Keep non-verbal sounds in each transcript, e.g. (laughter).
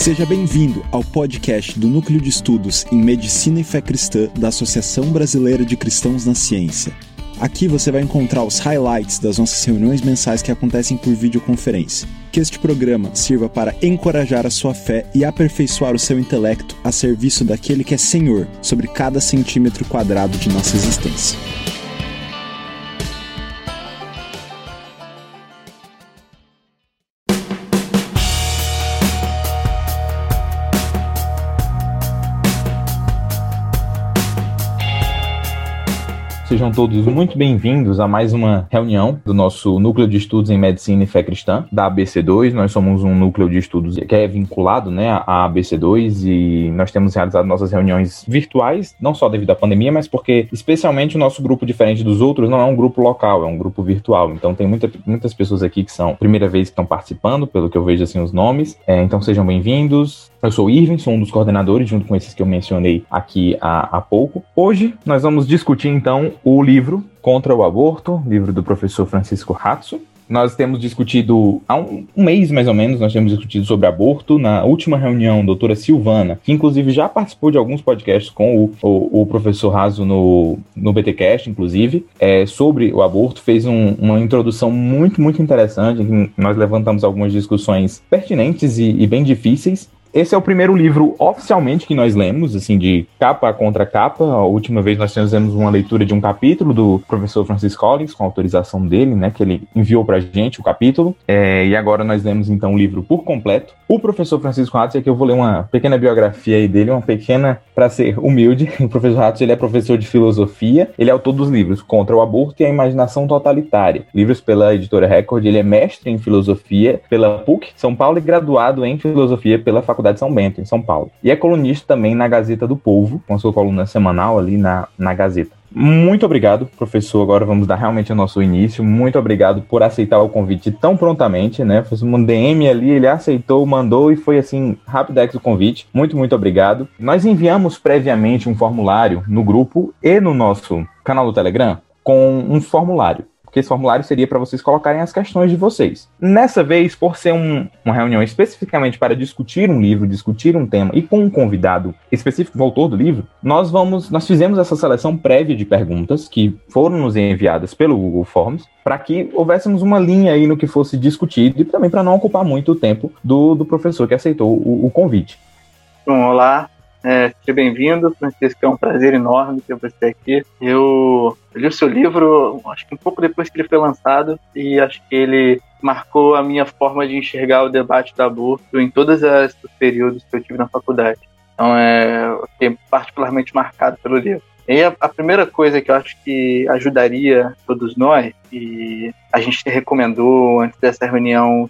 Seja bem-vindo ao podcast do Núcleo de Estudos em Medicina e Fé Cristã da Associação Brasileira de Cristãos na Ciência. Aqui você vai encontrar os highlights das nossas reuniões mensais que acontecem por videoconferência. Que este programa sirva para encorajar a sua fé e aperfeiçoar o seu intelecto a serviço daquele que é Senhor sobre cada centímetro quadrado de nossa existência. Sejam todos muito bem-vindos a mais uma reunião do nosso Núcleo de Estudos em Medicina e Fé Cristã, da ABC2. Nós somos um núcleo de estudos que é vinculado né, à ABC2 e nós temos realizado nossas reuniões virtuais, não só devido à pandemia, mas porque, especialmente, o nosso grupo, diferente dos outros, não é um grupo local, é um grupo virtual. Então, tem muita, muitas pessoas aqui que são primeira vez que estão participando, pelo que eu vejo assim os nomes. É, então, sejam bem-vindos. Eu sou o Irving, sou um dos coordenadores, junto com esses que eu mencionei aqui há, há pouco. Hoje nós vamos discutir então o livro Contra o Aborto, livro do professor Francisco Ratzo. Nós temos discutido, há um, um, mês mais ou menos, nós temos discutido sobre aborto. Na última reunião, doutora Silvana, que inclusive já participou de alguns podcasts com o, o, o professor Raso no, no BTcast, inclusive, é, sobre o aborto, fez um, uma introdução muito, muito interessante. nós levantamos algumas discussões pertinentes e, e bem difíceis. Esse é o primeiro livro oficialmente que nós lemos, assim, de capa contra capa. A última vez nós fizemos uma leitura de um capítulo do professor Francis Collins, com autorização dele, né, que ele enviou pra gente o capítulo. É, e agora nós lemos, então, o livro por completo. O professor Francisco Ratos, aqui eu vou ler uma pequena biografia aí dele, uma pequena, para ser humilde. (laughs) O professor Ratos, ele é professor de filosofia, ele é autor dos livros Contra o Aborto e a Imaginação Totalitária. Livros pela editora Record, ele é mestre em filosofia pela PUC, São Paulo, e graduado em filosofia pela Faculdade Faculdade São Bento, em São Paulo. E é colunista também na Gazeta do Povo, com a sua coluna semanal ali na, na Gazeta. Muito obrigado, professor. Agora vamos dar realmente o nosso início. Muito obrigado por aceitar o convite tão prontamente, né? Fez um DM ali, ele aceitou, mandou e foi assim, rapidex o convite. Muito, muito obrigado. Nós enviamos previamente um formulário no grupo e no nosso canal do Telegram com um formulário porque esse formulário seria para vocês colocarem as questões de vocês. Nessa vez, por ser um, uma reunião especificamente para discutir um livro, discutir um tema e com um convidado específico, o autor do livro, nós vamos, nós fizemos essa seleção prévia de perguntas que foram nos enviadas pelo Google Forms para que houvéssemos uma linha aí no que fosse discutido e também para não ocupar muito o tempo do, do professor que aceitou o, o convite. Bom, olá, é, seja bem-vindo, Francisco. É um prazer enorme ter você aqui. Eu li o seu livro, acho que um pouco depois que ele foi lançado, e acho que ele marcou a minha forma de enxergar o debate do aborto em todos os períodos que eu tive na faculdade. Então, é, fiquei particularmente marcado pelo livro. E a, a, primeira coisa que eu acho que ajudaria todos nós, e a gente recomendou antes dessa reunião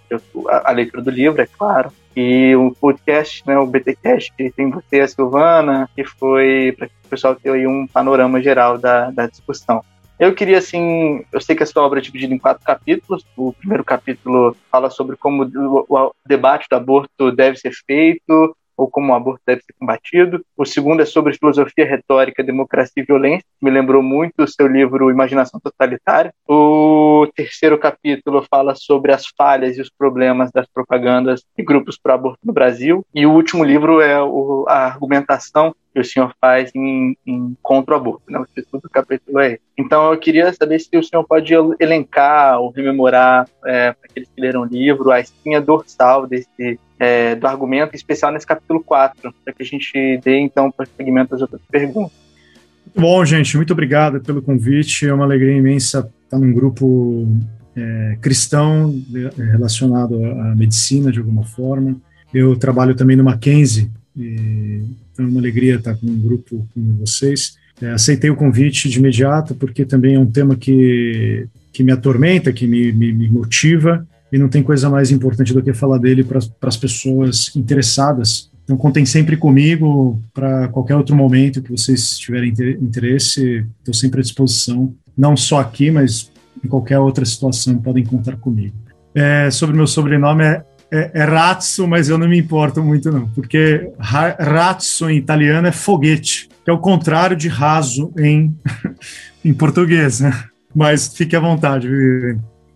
a, a leitura do livro, é claro, e o podcast, né, o BTcast, que tem você a Silvana, que foi para o pessoal ter aí um panorama geral da, da discussão. Eu queria, assim, eu sei que a sua obra é dividida em quatro capítulos. O primeiro capítulo fala sobre como o debate do aborto deve ser feito, ou como o aborto deve ser combatido. O segundo é sobre filosofia retórica, democracia e violência, me lembrou muito o seu livro Imaginação Totalitária. O terceiro capítulo fala sobre as falhas e os problemas das propagandas e grupos para aborto no Brasil. E o último livro é a argumentação que o senhor faz em, em contra o aborto, né? O título do capítulo é esse. Então eu queria saber se o senhor pode elencar ou rememorar é, para aqueles que leram o livro a espinha dorsal desse é, do argumento, em especial nesse capítulo 4, para que a gente dê então prosseguimento às outras perguntas. Bom, gente, muito obrigado pelo convite. É uma alegria imensa estar num grupo é, cristão relacionado à medicina de alguma forma. Eu trabalho também no Mackenzie, e então é uma alegria estar com um grupo como vocês. É, aceitei o convite de imediato, porque também é um tema que, que me atormenta, que me, me, me motiva, e não tem coisa mais importante do que falar dele para as pessoas interessadas. Então, contem sempre comigo para qualquer outro momento que vocês tiverem interesse, estou sempre à disposição, não só aqui, mas em qualquer outra situação, podem contar comigo. É, sobre meu sobrenome é é, é razzo, mas eu não me importo muito não, porque razzo em italiano é foguete, que é o contrário de raso em, (laughs) em português, né? Mas fique à vontade,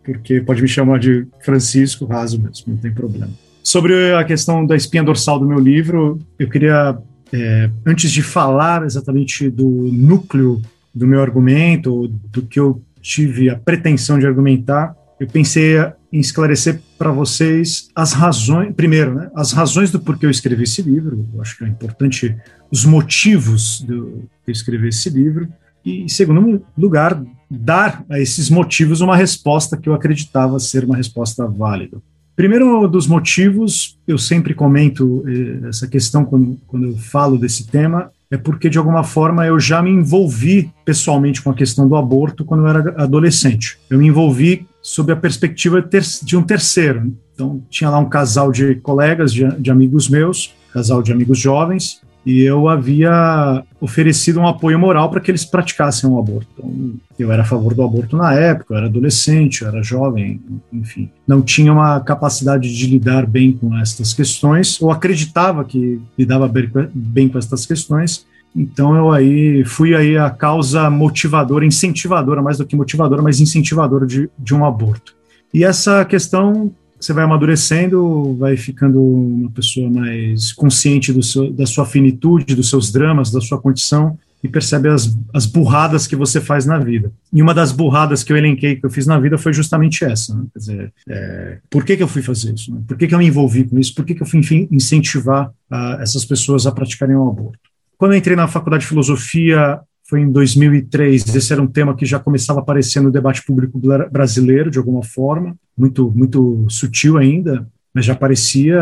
porque pode me chamar de Francisco Raso mesmo, não tem problema. Sobre a questão da espinha dorsal do meu livro, eu queria, é, antes de falar exatamente do núcleo do meu argumento, do que eu tive a pretensão de argumentar, eu pensei em esclarecer para vocês as razões, primeiro, né, as razões do porquê eu escrevi esse livro, eu acho que é importante os motivos de eu escrever esse livro, e, em segundo lugar, dar a esses motivos uma resposta que eu acreditava ser uma resposta válida. Primeiro dos motivos, eu sempre comento eh, essa questão quando, quando eu falo desse tema, é porque de alguma forma eu já me envolvi pessoalmente com a questão do aborto quando eu era adolescente. Eu me envolvi sob a perspectiva de um terceiro. Então, tinha lá um casal de colegas, de, de amigos meus, casal de amigos jovens, e eu havia oferecido um apoio moral para que eles praticassem o um aborto. Então, eu era a favor do aborto na época, eu era adolescente, eu era jovem, enfim. Não tinha uma capacidade de lidar bem com estas questões, ou acreditava que lidava bem com estas questões, então eu aí fui aí a causa motivadora, incentivadora, mais do que motivadora, mas incentivadora de, de um aborto. E essa questão você vai amadurecendo, vai ficando uma pessoa mais consciente do seu, da sua finitude, dos seus dramas, da sua condição e percebe as, as burradas que você faz na vida. E uma das burradas que eu elenquei que eu fiz na vida foi justamente essa. Né? Quer dizer, é, por que, que eu fui fazer isso? Né? Por que, que eu me envolvi com isso? Por que, que eu fui enfim, incentivar uh, essas pessoas a praticarem o aborto? Quando eu entrei na faculdade de filosofia, foi em 2003. Esse era um tema que já começava a aparecer no debate público brasileiro, de alguma forma, muito, muito sutil ainda, mas já aparecia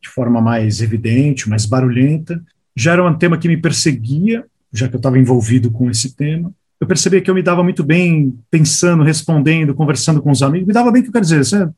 de forma mais evidente, mais barulhenta. Já era um tema que me perseguia, já que eu estava envolvido com esse tema. Eu percebia que eu me dava muito bem pensando, respondendo, conversando com os amigos. Me dava bem, que eu quero dizer,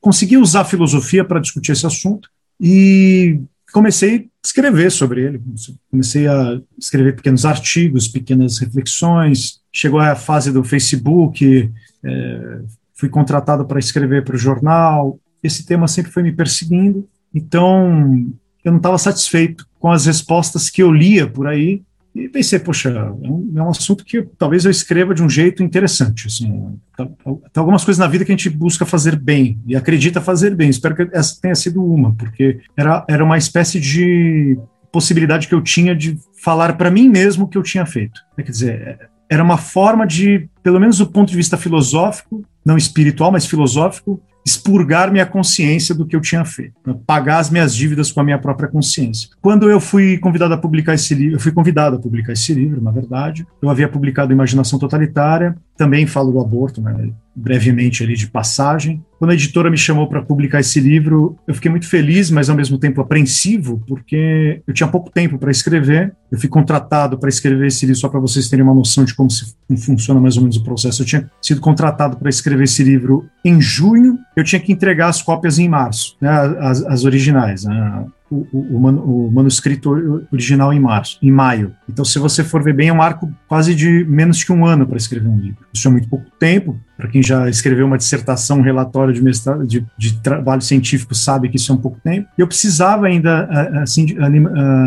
conseguia usar a filosofia para discutir esse assunto. E comecei a escrever sobre ele. Comecei a escrever pequenos artigos, pequenas reflexões. Chegou a fase do Facebook, é, fui contratado para escrever para o jornal. Esse tema sempre foi me perseguindo. Então, eu não estava satisfeito com as respostas que eu lia por aí e pensei, poxa, é um, é um, assunto que talvez eu escreva de um jeito interessante. Assim, tá, tem algumas coisas na vida que a gente busca fazer bem e acredita fazer bem. Espero que essa tenha sido uma, porque era, era uma espécie de possibilidade que eu tinha de falar para mim mesmo o que eu tinha feito. Quer dizer, era uma forma de, pelo menos do ponto de vista filosófico, não espiritual, mas filosófico, expurgar minha consciência do que eu tinha feito, pagar as minhas dívidas com a minha própria consciência. Quando eu fui convidado a publicar esse livro, eu fui convidado a publicar esse livro, na verdade, eu havia publicado Imaginação Totalitária, também falo do aborto, né, brevemente ali de passagem. Quando a editora me chamou para publicar esse livro, eu fiquei muito feliz, mas ao mesmo tempo apreensivo, porque eu tinha pouco tempo para escrever. Eu fui contratado para escrever esse livro, só para vocês terem uma noção de como, se, como funciona mais ou menos o processo. Eu tinha sido contratado para escrever esse livro em junho, eu tinha que entregar as cópias em março, né, as, as originais. Né, o, o, o, manuscrito original em março, em maio. Então, se você for ver bem, é um arco quase de menos que um ano para escrever um livro. Isso é muito pouco tempo. Para quem já escreveu uma dissertação, um relatório de, mestrado, de, de, trabalho científico, sabe que isso é um pouco tempo. E eu precisava ainda, assim,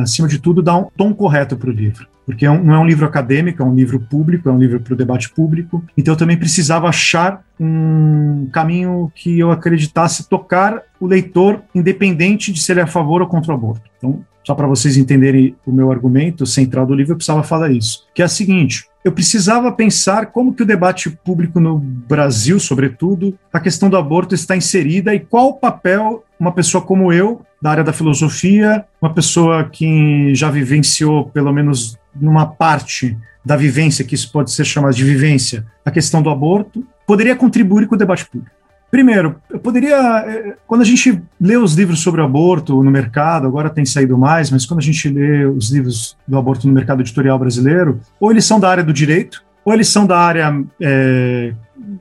acima de tudo, dar um tom correto para o livro porque é não é um livro acadêmico, é um livro público, é um livro para o debate público. Então eu também precisava achar um caminho que eu acreditasse tocar o leitor, independente de se ele é a favor ou contra o aborto. Então, só para vocês entenderem o meu argumento central do livro, eu precisava falar isso, que é a seguinte: eu precisava pensar como que o debate público no Brasil, sobretudo, a questão do aborto está inserida e qual o papel uma pessoa como eu, da área da filosofia, uma pessoa que já vivenciou pelo menos numa parte da vivência, que isso pode ser chamado de vivência, a questão do aborto, poderia contribuir com o debate público. Primeiro, eu poderia. Eh, quando a gente lê os livros sobre aborto no mercado, agora tem saído mais, mas quando a gente lê os livros do aborto no mercado editorial brasileiro, ou eles são da área do direito, ou eles são da área. É,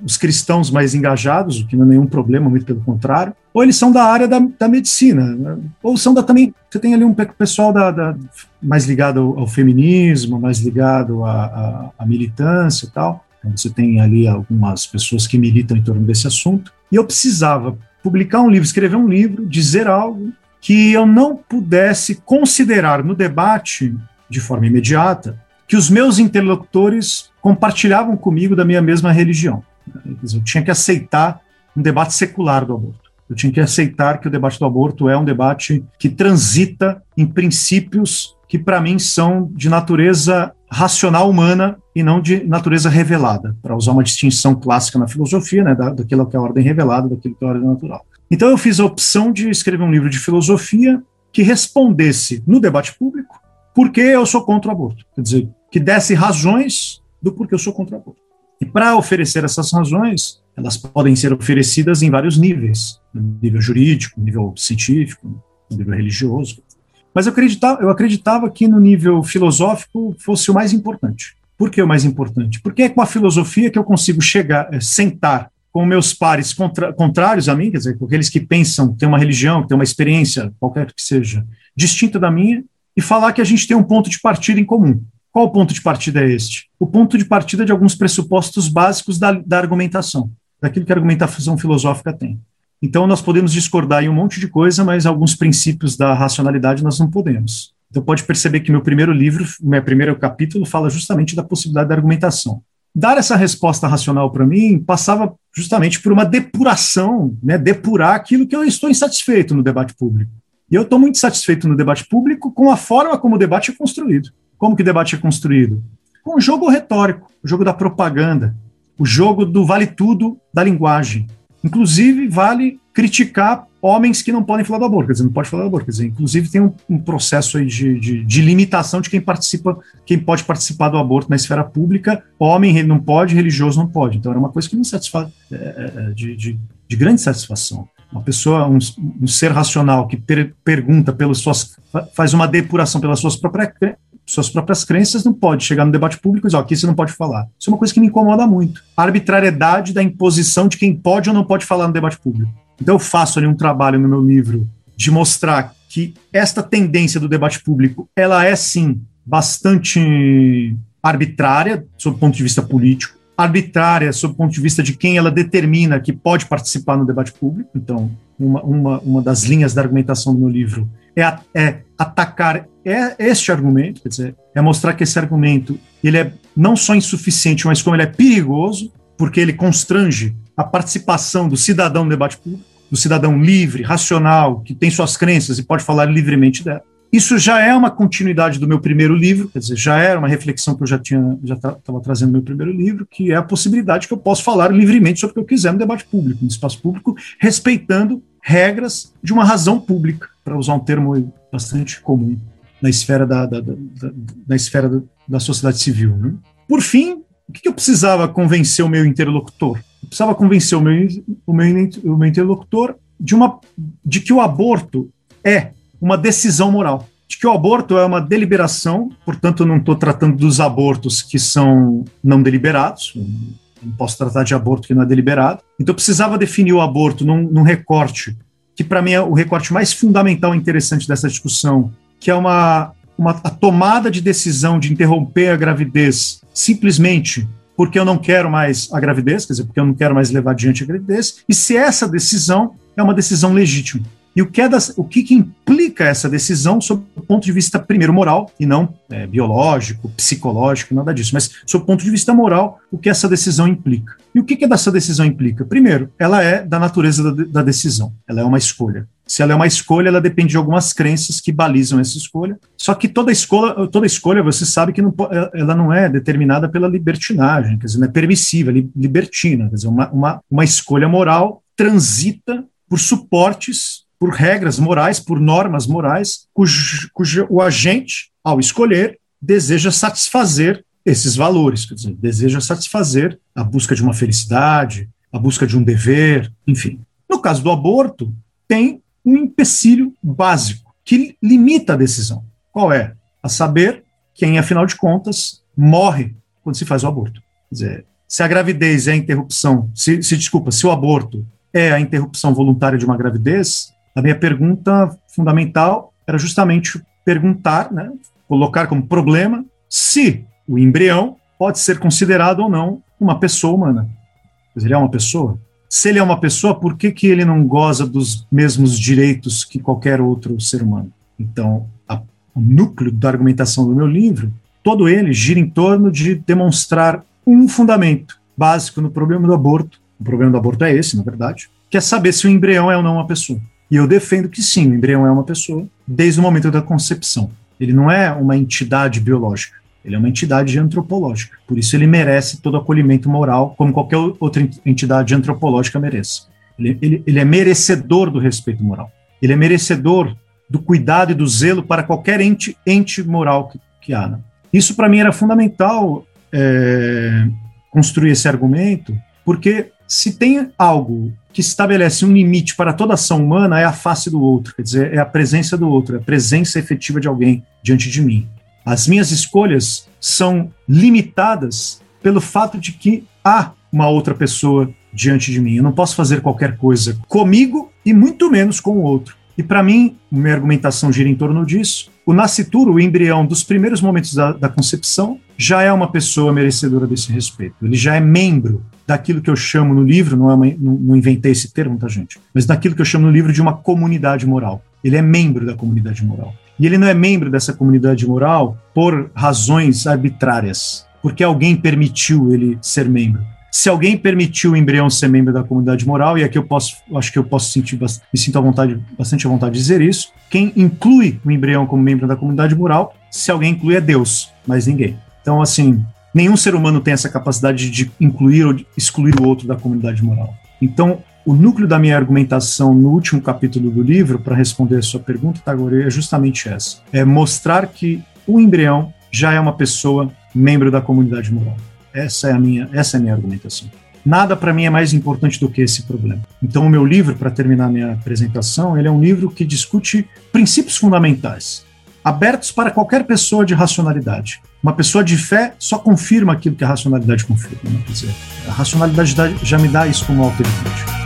os cristãos mais engajados, o que não é nenhum problema, muito pelo contrário, ou eles são da área da, da medicina, né? ou são da também. Você tem ali um pessoal da, da mais ligado ao, ao, feminismo, mais ligado à, à, à militância e tal. Então, você tem ali algumas pessoas que militam em torno desse assunto. E eu precisava publicar um livro, escrever um livro, dizer algo que eu não pudesse considerar no debate de forma imediata que os meus interlocutores compartilhavam comigo da minha mesma religião. Eu tinha que aceitar um debate secular do aborto. Eu tinha que aceitar que o debate do aborto é um debate que transita em princípios que, para mim, são de natureza racional humana e não de natureza revelada, para usar uma distinção clássica na filosofia, né, daquilo que é a ordem revelada, daquilo que é a ordem natural. Então, eu fiz a opção de escrever um livro de filosofia que respondesse no debate público por que eu sou contra o aborto. Quer dizer, que desse razões do porquê eu sou contra o aborto. E para oferecer essas razões, elas podem ser oferecidas em vários níveis, nível jurídico, nível científico, nível religioso. Mas eu acreditava, eu acreditava que no nível filosófico fosse o mais importante. Por que o mais importante? Porque é com a filosofia que eu consigo chegar, é, sentar com meus pares contra, contrários a mim, quer dizer, com aqueles que pensam, têm uma religião, têm uma experiência, qualquer que seja, distinta da minha, e falar que a gente tem um ponto de partida em comum. Qual o ponto de partida é este? O ponto de partida de alguns pressupostos básicos da, da argumentação, daquilo que a argumentação filosófica tem. Então, nós podemos discordar em um monte de coisa, mas alguns princípios da racionalidade nós não podemos. Então, pode perceber que meu primeiro livro, meu primeiro capítulo, fala justamente da possibilidade da argumentação. Dar essa resposta racional para mim passava justamente por uma depuração, né, depurar aquilo que eu estou insatisfeito no debate público. E eu estou muito satisfeito no debate público com a forma como o debate é construído. Como que o debate é construído? Com o jogo retórico, o jogo da propaganda, o jogo do vale tudo da linguagem. Inclusive, vale criticar homens que não podem falar do aborto, quer dizer, não pode falar do aborto, quer dizer, inclusive tem um, um processo de, de, de, limitação de quem participa, quem pode participar do aborto na esfera pública, homem não pode, religioso não pode. Então era uma coisa que me satisfaz, é, é, é, de, de, de grande satisfação. Uma pessoa, um, um ser racional que per, pergunta pelas suas, faz uma depuração pelas suas próprias suas próprias crenças, não pode chegar no debate público e dizer, ó, aqui você não pode falar. Isso é uma coisa que me incomoda muito. A arbitrariedade da imposição de quem pode ou não pode falar no debate público. Então eu faço ali um trabalho no meu livro de mostrar que esta tendência do debate público, ela é sim bastante arbitrária, sob o ponto de vista político, arbitrária sob o ponto de vista de quem ela determina que pode participar no debate público. Então, uma, uma, uma das linhas da argumentação do meu livro é, é atacar é este argumento, quer dizer, é mostrar que esse argumento ele é não só insuficiente, mas como ele é perigoso, porque ele constrange a participação do cidadão no debate público, do cidadão livre, racional, que tem suas crenças e pode falar livremente dela. Isso já é uma continuidade do meu primeiro livro, quer dizer, já era uma reflexão que eu já tinha, já estava trazendo no meu primeiro livro, que é a possibilidade que eu posso falar livremente sobre o que eu quiser no debate público, no espaço público, respeitando regras de uma razão pública, para usar um termo bastante comum na esfera da, da, da, da esfera da, sociedade civil. Né? Por fim, o que eu precisava convencer o meu interlocutor? Eu precisava convencer o meu, o meu, o meu interlocutor de, uma, de que o aborto é uma decisão moral, de que o aborto é uma deliberação, portanto, eu não estou tratando dos abortos que são não deliberados, não posso tratar de aborto que não é deliberado. Então, eu precisava definir o aborto num, num recorte, que para mim é o recorte mais fundamental e interessante dessa discussão, que é uma, uma a tomada de decisão de interromper a gravidez simplesmente porque eu não quero mais a gravidez, quer dizer, porque eu não quero mais levar adiante a gravidez, e se essa decisão é uma decisão legítima. E o que, é das, o que, que, implica essa decisão sob o ponto de vista, primeiro, moral, e não é, biológico, psicológico, nada disso, mas sob o ponto de vista moral, o que essa decisão implica. E o que, que essa decisão implica? Primeiro, ela é da natureza da, da decisão, ela é uma escolha. Se ela é uma escolha, ela depende de algumas crenças que balizam essa escolha. Só que toda escolha, toda escolha você sabe que não, ela não é determinada pela libertinagem, quer dizer, não é permissiva, libertina. Quer dizer, uma, uma, uma escolha moral transita por suportes por regras morais, por normas morais, cujo, cujo o agente, ao escolher, deseja satisfazer esses valores, quer dizer, deseja satisfazer a busca de uma felicidade, a busca de um dever, enfim. No caso do aborto, tem um empecilho básico que limita a decisão. Qual é? A saber quem, afinal de contas, morre quando se faz o aborto. Quer dizer, se a gravidez é a interrupção, se, se desculpa, se o aborto é a interrupção voluntária de uma gravidez, a minha pergunta fundamental era justamente perguntar, né, colocar como problema, se o embrião pode ser considerado ou não uma pessoa humana. Ele é uma pessoa? Se ele é uma pessoa, por que, que ele não goza dos mesmos direitos que qualquer outro ser humano? Então, a, o núcleo da argumentação do meu livro, todo ele gira em torno de demonstrar um fundamento básico no problema do aborto, O problema do aborto é esse, na verdade, que é saber se o embrião é ou não uma pessoa. E eu defendo que sim, o embrião é uma pessoa desde o momento da concepção. Ele não é uma entidade biológica, ele é uma entidade antropológica. Por isso ele merece todo acolhimento moral, como qualquer outra entidade antropológica merece. Ele, ele, ele é merecedor do respeito moral. Ele é merecedor do cuidado e do zelo para qualquer ente, ente moral que, que há. Né? Isso, para mim, era fundamental é, construir esse argumento, porque se tem algo que estabelece um limite para toda ação humana, é a face do outro, quer dizer, é a presença do outro, é a presença efetiva de alguém diante de mim. As minhas escolhas são limitadas pelo fato de que há uma outra pessoa diante de mim. Eu não posso fazer qualquer coisa comigo e muito menos com o outro. E para mim, minha argumentação gira em torno disso. O nascituro, o embrião dos primeiros momentos da, da, concepção, já é uma pessoa merecedora desse respeito. Ele já é membro daquilo que eu chamo no livro, não, é uma, não, não inventei esse termo, tá, gente? Mas daquilo que eu chamo no livro de uma comunidade moral. Ele é membro da comunidade moral. E ele não é membro dessa comunidade moral por razões arbitrárias, porque alguém permitiu ele ser membro se alguém permitiu o embrião ser membro da comunidade moral, e aqui eu posso, acho que eu posso sentir, me sinto à vontade, bastante à vontade de dizer isso, quem inclui o embrião como membro da comunidade moral, se alguém inclui é Deus, mas ninguém. Então, assim, nenhum ser humano tem essa capacidade de incluir ou de excluir o outro da comunidade moral. Então, o núcleo da minha argumentação no último capítulo do livro, para responder a sua pergunta, Tagore, é justamente essa: é mostrar que o embrião já é uma pessoa membro da comunidade moral. Essa é a minha, essa é a minha argumentação. Nada para mim é mais importante do que esse problema. Então, o meu livro, para terminar minha apresentação, ele é um livro que discute princípios fundamentais, abertos para qualquer pessoa de racionalidade. Uma pessoa de fé só confirma aquilo que a racionalidade confirma. Né? Quer dizer, a racionalidade já me dá isso como alteridade.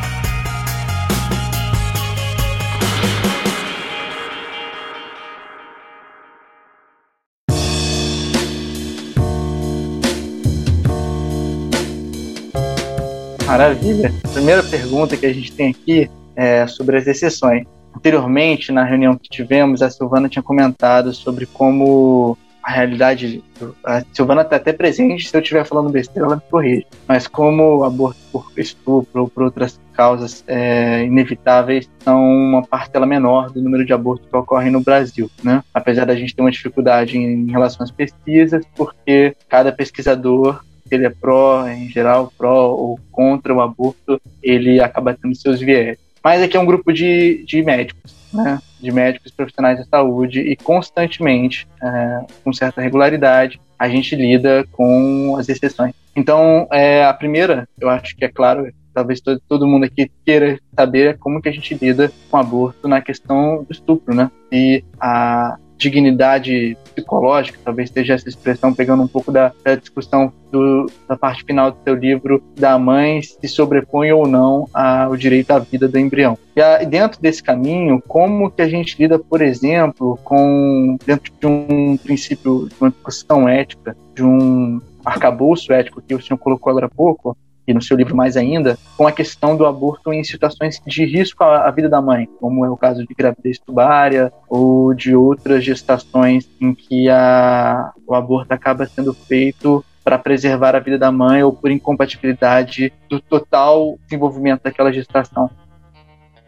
Maravilha. A primeira pergunta que a gente tem aqui é sobre as exceções. Anteriormente, na reunião que tivemos, a Silvana tinha comentado sobre como a realidade. A Silvana está até presente, se eu estiver falando besteira, ela me corrige. Mas como aborto por estupro ou por outras causas é, inevitáveis são uma parcela menor do número de abortos que ocorrem no Brasil, né? Apesar da gente ter uma dificuldade em relação às pesquisas, porque cada pesquisador ele é pró, em geral, pró ou contra o aborto, ele acaba tendo seus viés. Mas aqui é um grupo de, de médicos, né? de médicos profissionais da saúde, e constantemente, é, com certa regularidade, a gente lida com as exceções. Então, é, a primeira, eu acho que é claro, talvez todo, todo mundo aqui queira saber como que a gente lida com aborto na questão do estupro, né? E a dignidade psicológica, talvez seja essa expressão pegando um pouco da, da discussão do, da parte final do seu livro da mãe se sobrepõe ou não ao direito à vida do embrião. E a, dentro desse caminho, como que a gente lida, por exemplo, com dentro de um princípio de uma discussão ética, de um arcabouço ético que o senhor colocou agora há pouco, e no seu livro mais ainda, com a questão do aborto em situações de risco à, vida da mãe, como é o caso de gravidez tubária ou de outras gestações em que a, o aborto acaba sendo feito para preservar a vida da mãe ou por incompatibilidade do total desenvolvimento daquela gestação.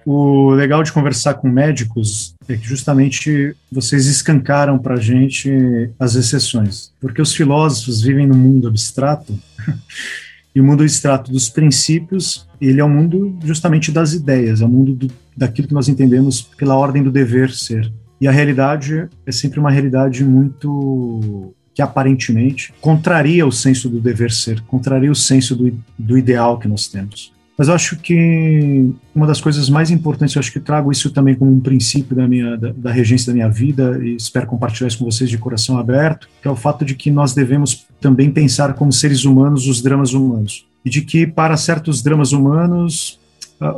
O legal de conversar com médicos é que justamente vocês escancaram para a gente as exceções, porque os filósofos vivem no mundo abstrato (laughs) E o mundo abstrato dos princípios, ele é o mundo justamente das ideias, é o mundo do, daquilo que nós entendemos pela ordem do dever ser. E a realidade é sempre uma realidade muito que aparentemente contraria o senso do dever ser, contraria o senso do, do ideal que nós temos. Mas eu acho que uma das coisas mais importantes, eu acho que trago isso também como um princípio da minha da, da, regência da minha vida e espero compartilhar isso com vocês de coração aberto, que é o fato de que nós devemos também pensar como seres humanos os dramas humanos. E de que para certos dramas humanos a,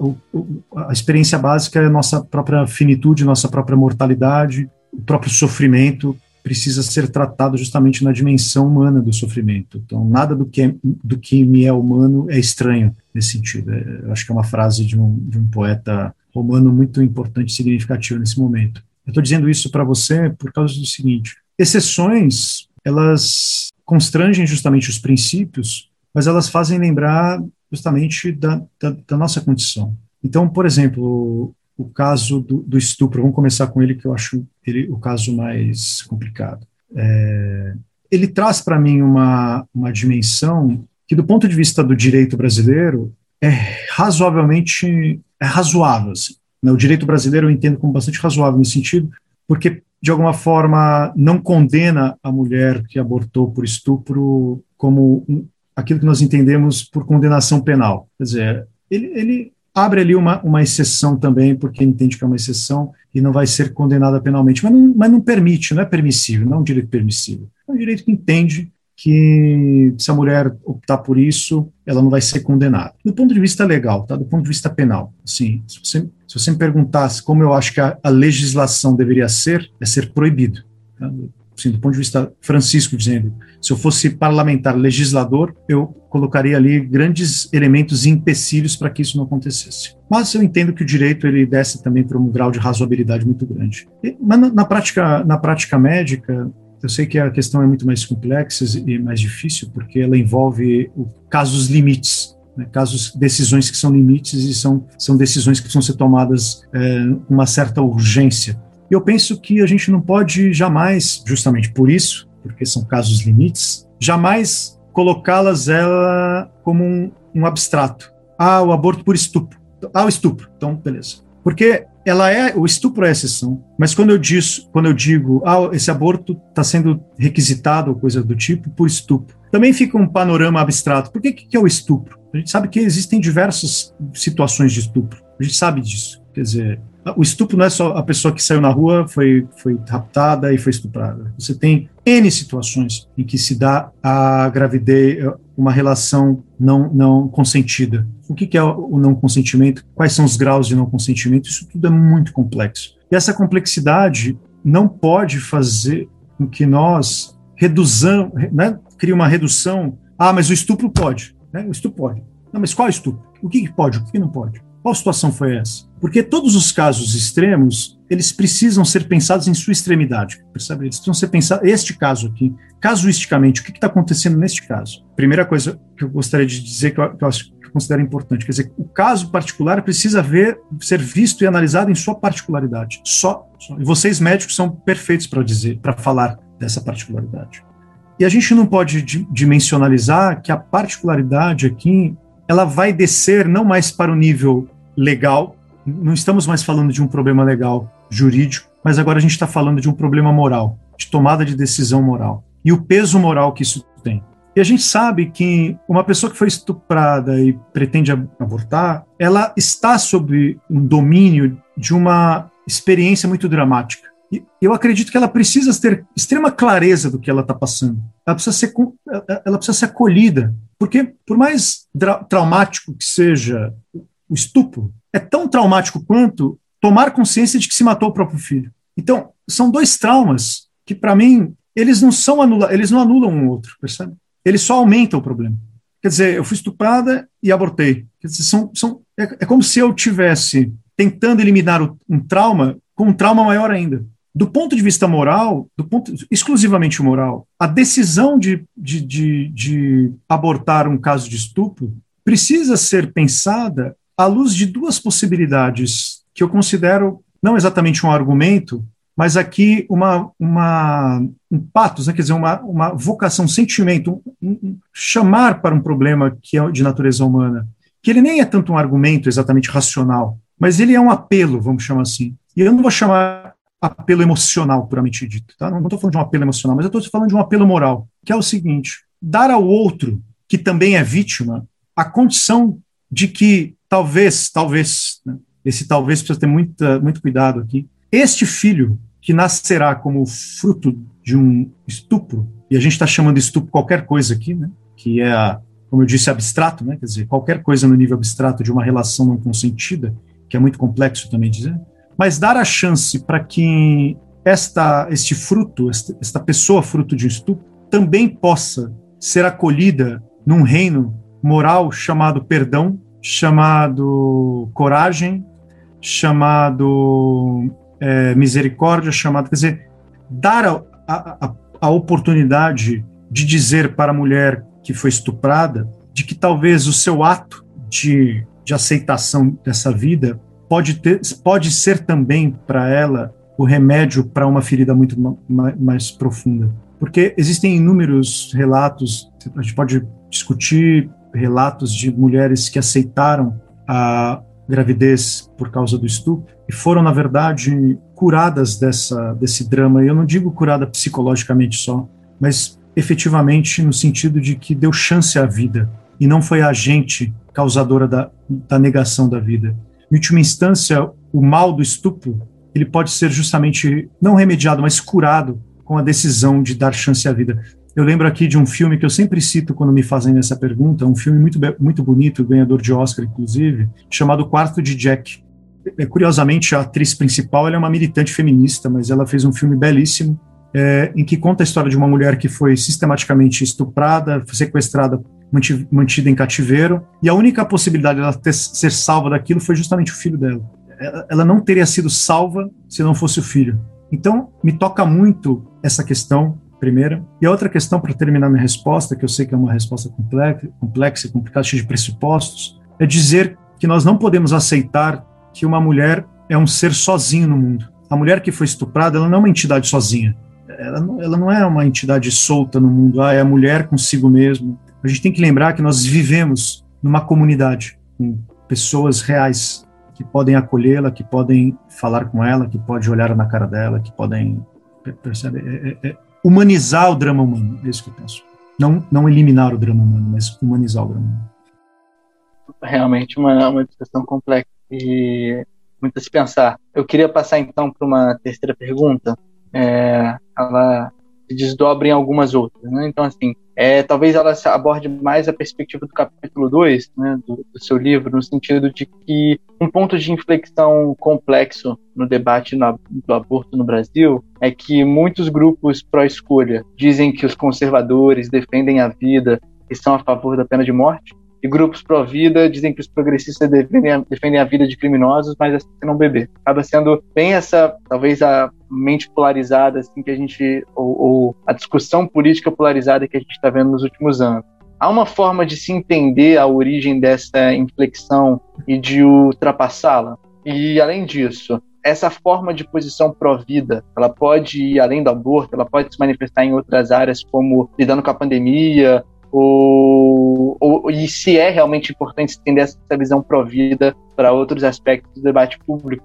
a experiência básica é a nossa própria finitude, nossa própria mortalidade, o próprio sofrimento precisa ser tratado justamente na dimensão humana do sofrimento. Então, nada do que, é, do que me é humano é estranho nesse sentido. É, eu acho que é uma frase de um, de um poeta romano muito importante e significativa nesse momento. Eu estou dizendo isso para você por causa do seguinte: exceções, elas constrangem justamente os princípios, mas elas fazem lembrar justamente da, da, da nossa condição. Então, por exemplo, o caso do, do, estupro, vamos começar com ele, que eu acho ele o caso mais complicado. É, ele traz para mim uma, uma dimensão que, do ponto de vista do direito brasileiro, é razoavelmente é razoável. Assim. Né? O direito brasileiro eu entendo como bastante razoável nesse sentido, porque, de alguma forma, não condena a mulher que abortou por estupro como um, aquilo que nós entendemos por condenação penal. Quer dizer, ele, ele abre ali uma, uma exceção também, porque entende que é uma exceção e não vai ser condenada penalmente, mas não, mas não permite, não é permissível, não é um direito permissível. É um direito que entende que se a mulher optar por isso, ela não vai ser condenada. Do ponto de vista legal, tá? do ponto de vista penal, assim, se você, se você me perguntasse como eu acho que a, a legislação deveria ser, é ser proibido. Tá? Assim, do ponto de vista Francisco dizendo, se eu fosse parlamentar, legislador, eu colocaria ali grandes elementos e empecilhos para que isso não acontecesse. Mas eu entendo que o direito ele desce também para um grau de razoabilidade muito grande. E, mas na, na, prática, na prática médica, eu sei que a questão é muito mais complexa e mais difícil, porque ela envolve o, casos limites, né, casos, decisões que são limites e são, são decisões que precisam ser tomadas é, com uma certa urgência. Eu penso que a gente não pode jamais, justamente por isso, porque são casos limites, jamais colocá-las ela como um, um abstrato. Ah, o aborto por estupro. Ah, o estupro. Então, beleza. Porque ela é o estupro é a exceção, mas quando eu diz, quando eu digo, ah, esse aborto está sendo requisitado ou coisa do tipo por estupro, também fica um panorama abstrato. Por que que é o estupro? A gente sabe que existem diversas situações de estupro. A gente sabe disso. Quer dizer, o estupro não é só a pessoa que saiu na rua, foi, foi raptada e foi estuprada. Você tem N situações em que se dá a gravidez, uma relação não, não consentida. O que, que é o não consentimento? Quais são os graus de não consentimento? Isso tudo é muito complexo. E essa complexidade não pode fazer com que nós reduzamos, né, crie uma redução. Ah, mas o estupro pode. Né? O estupro pode. Não, mas qual estupro? O que, que pode? O que não pode? Qual situação foi essa? Porque todos os casos extremos, eles precisam ser pensados em sua extremidade, percebe? Eles precisam ser pensados, este caso aqui, casuisticamente, o que está acontecendo neste caso? Primeira coisa que eu gostaria de dizer, que eu, que eu acho que eu considero importante, quer dizer, o caso particular precisa ver, ser visto e analisado em sua particularidade, só, só. E vocês médicos são perfeitos para dizer, para falar dessa particularidade. E a gente não pode dimensionalizar que a particularidade aqui ela vai descer não mais para o nível legal, não estamos mais falando de um problema legal jurídico, mas agora a gente está falando de um problema moral, de tomada de decisão moral e o peso moral que isso tem. E a gente sabe que uma pessoa que foi estuprada e pretende abortar, ela está sob um domínio de uma experiência muito dramática. E eu acredito que ela precisa ter extrema clareza do que ela está passando. Ela precisa ser, ela precisa ser acolhida, porque por mais traumático que seja o estupro, é tão traumático quanto tomar consciência de que se matou o próprio filho. Então, são dois traumas que, para mim, eles não são anula eles não anulam um outro, percebe? Eles só aumentam o problema. Quer dizer, eu fui estuprada e abortei. Quer dizer, são, são, é, é como se eu tivesse tentando eliminar um trauma com um trauma maior ainda. Do ponto de vista moral, do ponto exclusivamente moral, a decisão de, de, de, de abortar um caso de estupro precisa ser pensada à luz de duas possibilidades que eu considero não exatamente um argumento, mas aqui uma, uma um patos, né? quer dizer, uma, uma vocação, um sentimento, um, um, chamar para um problema que é de natureza humana, que ele nem é tanto um argumento exatamente racional, mas ele é um apelo, vamos chamar assim. E eu não vou chamar apelo emocional, puramente dito, tá? Não estou falando de um apelo emocional, mas eu estou falando de um apelo moral, que é o seguinte: dar ao outro, que também é vítima, a condição de que talvez, talvez, né, esse talvez precisa ter muita, muito cuidado aqui, este filho que nascerá como fruto de um estupro, e a gente está chamando de estupro qualquer coisa aqui, né, que é, como eu disse, abstrato, né, quer dizer, qualquer coisa no nível abstrato de uma relação não consentida, que é muito complexo também dizer, mas dar a chance para que esta, este fruto, esta, esta pessoa fruto de um estupro, também possa ser acolhida num reino moral chamado perdão chamado coragem, chamado é, misericórdia, chamado, quer dizer, dar a, a, a oportunidade de dizer para a mulher que foi estuprada de que talvez o seu ato de, de aceitação dessa vida pode, ter, pode ser também para ela o remédio para uma ferida muito ma mais profunda. Porque existem inúmeros relatos, a gente pode discutir relatos de mulheres que aceitaram a gravidez por causa do estupro e foram, na verdade, curadas dessa, desse drama. E eu não digo curada psicologicamente só, mas efetivamente no sentido de que deu chance à vida e não foi a agente causadora da, da negação da vida. Em última instância, o mal do estupro ele pode ser justamente não remediado, mas curado com a decisão de dar chance à vida. Eu lembro aqui de um filme que eu sempre cito quando me fazem essa pergunta, um filme muito, muito bonito, ganhador de Oscar, inclusive, chamado Quarto de Jack. É, curiosamente, a atriz principal é uma militante feminista, mas ela fez um filme belíssimo, é, em que conta a história de uma mulher que foi sistematicamente estuprada, sequestrada, mantida em cativeiro, e a única possibilidade dela ter, ser salva daquilo foi justamente o filho dela. Ela não teria sido salva se não fosse o filho. Então, me toca muito essa questão primeira. E a outra questão, para terminar minha resposta, que eu sei que é uma resposta complexa, complexa complicada, cheia de pressupostos, é dizer que nós não podemos aceitar que uma mulher é um ser sozinho no mundo. A mulher que foi estuprada, ela não é uma entidade sozinha. Ela não, ela não é uma entidade solta no mundo. Ah, é a mulher consigo mesmo. A gente tem que lembrar que nós vivemos numa comunidade com pessoas reais que podem acolhê-la, que podem falar com ela, que podem olhar na cara dela, que podem percebe? É, é, é humanizar o drama humano, é isso que eu penso. Não, não eliminar o drama humano, mas humanizar o drama humano. Realmente uma, uma discussão complexa e muito a se pensar. Eu queria passar então para uma terceira pergunta. É, ela se desdobra em algumas outras. Né? Então, assim, é, talvez ela aborde mais a perspectiva do capítulo 2 né, do, do, seu livro, no sentido de que um ponto de inflexão complexo no debate no, do aborto no Brasil é que muitos grupos pró-escolha dizem que os conservadores defendem a vida e são a favor da pena de morte, e grupos pró-vida dizem que os progressistas defendem a, defendem a vida de criminosos, mas assim não beber. Acaba sendo bem essa, talvez a mente polarizada assim que a gente ou, ou a discussão política polarizada que a gente está vendo nos últimos anos. Há uma forma de se entender a origem dessa inflexão e de ultrapassá-la. E além disso, essa forma de posição pró-vida, ela pode ir além do aborto, ela pode se manifestar em outras áreas, como lidando com a pandemia, ou, ou, e se é realmente importante estender essa visão pró-vida para outros aspectos do debate público.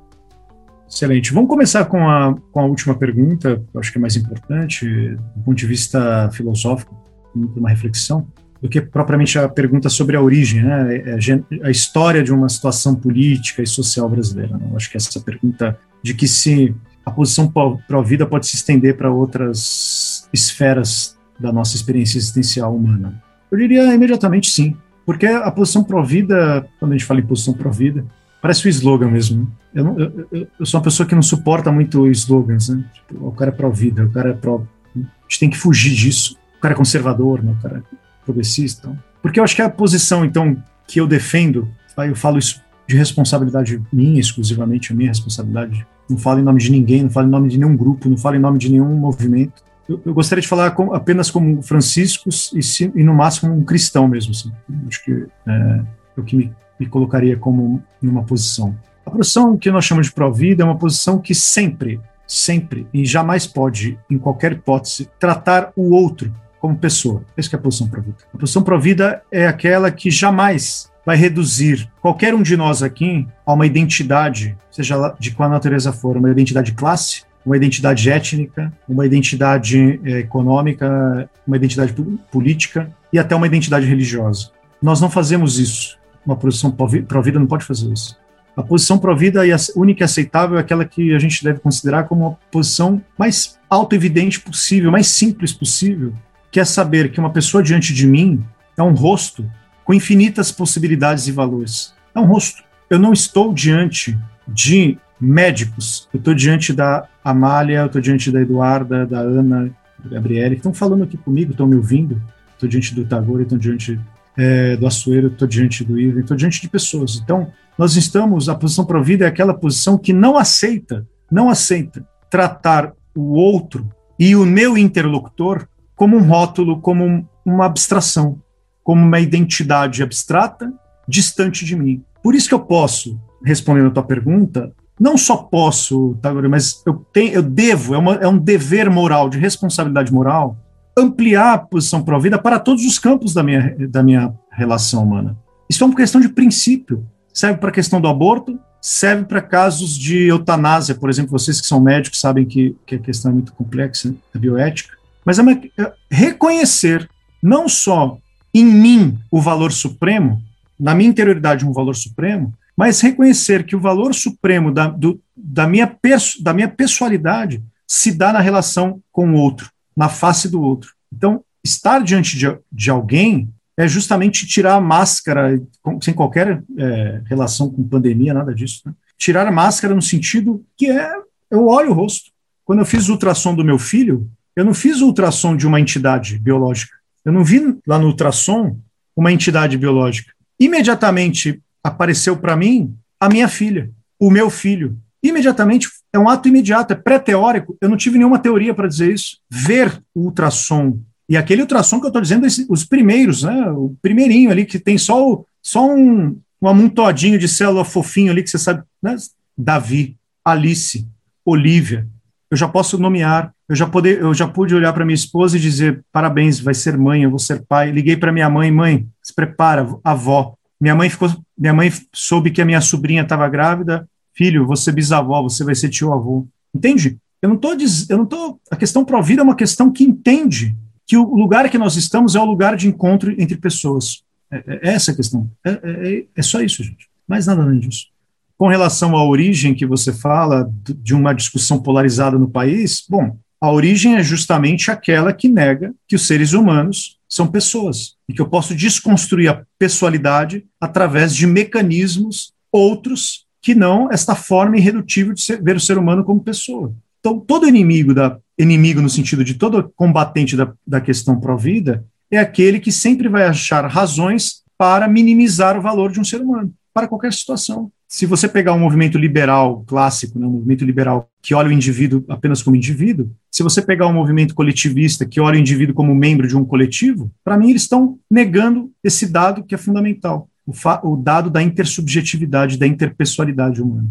Excelente. Vamos começar com a, com a última pergunta, que eu acho que é mais importante, do ponto de vista filosófico, uma reflexão, do que propriamente a pergunta sobre a origem, né? É, é a história de uma situação política e social brasileira. Né? Eu acho que essa pergunta de que se a posição pró-vida pode se estender para outras esferas da nossa experiência existencial humana? Eu diria imediatamente sim, porque a posição pró-vida, quando a gente fala em posição pró-vida, parece o slogan mesmo. Né? Eu, não, eu, eu, sou uma pessoa que não suporta muito slogans, né? Tipo, o cara é pró-vida, o cara é pró. A gente tem que fugir disso. O cara é conservador, né? o cara é progressista. Então. Porque eu acho que a posição, então, que eu defendo, eu falo isso de responsabilidade minha, exclusivamente a minha responsabilidade. Não falo em nome de ninguém, não falo em nome de nenhum grupo, não falo em nome de nenhum movimento eu, eu gostaria de falar com, apenas como franciscos e, e, no máximo um cristão mesmo. Assim. Acho que é, é o que me, me colocaria como numa posição. A posição que nós chamamos de pró-vida é uma posição que sempre, sempre e jamais pode, em qualquer hipótese, tratar o outro como pessoa. Essa é a posição pró-vida. A posição pró-vida é aquela que jamais vai reduzir qualquer um de nós aqui a uma identidade, seja de qual natureza for, uma identidade de classe, uma identidade étnica, uma identidade é, econômica, uma identidade política e até uma identidade religiosa. Nós não fazemos isso. Uma posição pró-vida não pode fazer isso. A posição pró-vida e a única e aceitável é aquela que a gente deve considerar como a posição mais auto-evidente possível, mais simples possível, que é saber que uma pessoa diante de mim é um rosto com infinitas possibilidades e valores. É um rosto. Eu não estou diante de médicos. Eu estou diante da Amália, eu estou diante da Eduarda, da Ana, da Gabriele, que estão falando aqui comigo, estão me ouvindo. Estou diante do Tagore, estou diante é, do Açoeiro, estou diante do Ivo, estou diante de pessoas. Então, nós estamos, a posição provida é aquela posição que não aceita, não aceita tratar o outro e o meu interlocutor como um rótulo, como um, uma abstração, como uma identidade abstrata, distante de mim. Por isso que eu posso, respondendo a tua pergunta, não só posso, mas eu, tenho, eu devo, é, uma, é um dever moral, de responsabilidade moral, ampliar a posição provida para todos os campos da minha, da minha relação humana. Isso é uma questão de princípio. Serve para a questão do aborto, serve para casos de eutanásia, por exemplo, vocês que são médicos sabem que, que a questão é muito complexa, a bioética, mas é, uma, é reconhecer não só em mim o valor supremo, na minha interioridade um valor supremo, mas reconhecer que o valor supremo da, do, da, minha, da minha pessoalidade se dá na relação com o outro, na face do outro. Então, estar diante de, de alguém é justamente tirar a máscara, sem qualquer é, relação com pandemia, nada disso. Né? Tirar a máscara no sentido que é, eu olho o rosto. Quando eu fiz o ultrassom do meu filho, eu não fiz o ultrassom de uma entidade biológica. Eu não vi lá no ultrassom uma entidade biológica. Imediatamente apareceu para mim a minha filha, o meu filho. Imediatamente, é um ato imediato, é pré-teórico. Eu não tive nenhuma teoria para dizer isso. Ver o ultrassom, e aquele ultrassom que eu estou dizendo, os primeiros, né, o primeirinho ali, que tem só, o, só um, um amontadinho de célula fofinho ali, que você sabe, né? Davi, Alice, Olivia, eu já posso nomear, eu já, poder, eu já pude olhar para minha esposa e dizer, parabéns, vai ser mãe, eu vou ser pai. Liguei para minha mãe, mãe, se prepara, avó. Minha mãe ficou, minha mãe soube que a minha sobrinha estava grávida. Filho, você bisavó, você vai ser tio avô. Entende? Eu não estou eu não tô, a questão provida é uma questão que entende que o lugar que nós estamos é o lugar de encontro entre pessoas. É, é, é essa a questão. É, é, é só isso, gente. Mais nada além disso. Com relação à origem que você fala de uma discussão polarizada no país, bom, a origem é justamente aquela que nega que os seres humanos são pessoas e que eu posso desconstruir a pessoalidade através de mecanismos outros que não esta forma irredutível de ser, ver o ser humano como pessoa. Então, todo inimigo da inimigo no sentido de todo combatente da, da questão pró-vida é aquele que sempre vai achar razões para minimizar o valor de um ser humano para qualquer situação. Se você pegar um movimento liberal clássico, né, um movimento liberal que olha o indivíduo apenas como indivíduo, se você pegar um movimento coletivista que olha o indivíduo como membro de um coletivo, para mim eles estão negando esse dado que é fundamental, o, o dado da intersubjetividade, da interpessoalidade humana.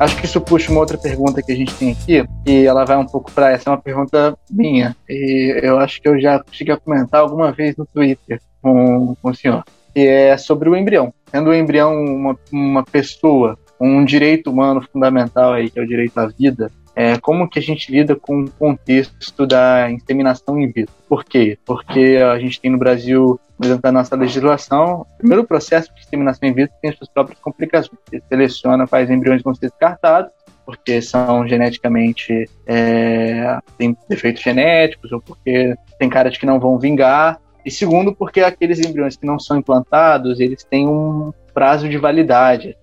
Acho que isso puxa uma outra pergunta que a gente tem aqui, e ela vai um pouco para essa, é uma pergunta minha. E eu acho que eu já cheguei a comentar alguma vez no Twitter com, com o senhor, que é sobre o embrião. Sendo o embrião uma, uma pessoa, um direito humano fundamental aí, que é o direito à vida, é, como que a gente lida com o contexto da inseminação in vitro. Por quê? Porque a gente tem no Brasil, dentro da nossa legislação, o primeiro processo de inseminação in vitro tem suas próprias complicações. Você seleciona quais embriões vão ser descartados, porque são geneticamente é, tem defeitos genéticos ou porque tem cara de que não vão vingar e segundo porque aqueles embriões que não são implantados eles têm um prazo de validade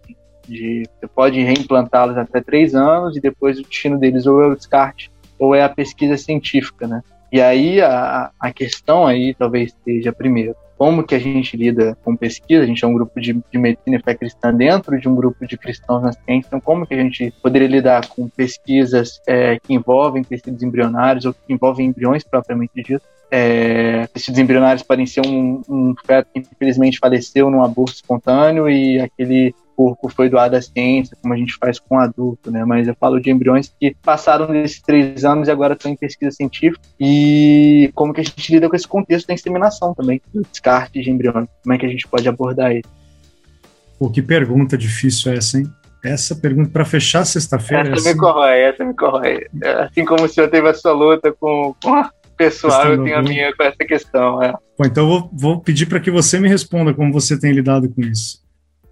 de você pode reimplantá-los até três anos e depois o destino deles ou é o descarte ou é a pesquisa científica, né? E aí a, a questão aí talvez seja primeiro como que a gente lida com pesquisa, a gente é um grupo de, de medicina e fé cristã dentro de um grupo de cristãos na ciência, então como que a gente poderia lidar com pesquisas é, que envolvem tecidos embrionários ou que envolvem embriões propriamente dito, é, tecidos embrionários podem ser um, um feto que infelizmente faleceu num aborto espontâneo e aquele corpo foi doado à ciência, como a gente faz com adulto, né? Mas eu falo de embriões que passaram desses três anos e agora estão em pesquisa científica e como que a gente lida com esse contexto da inseminação também, do descarte de embriões, como é que a gente pode abordar isso? Pô, que pergunta difícil essa, hein? Essa pergunta para fechar sexta-feira. Essa, essa me corrói, essa me corrói. Assim como o senhor teve a sua luta com, com a pessoal, eu tenho a minha com essa questão. É. Bom, então eu vou, vou pedir para que você me responda como você tem lidado com isso.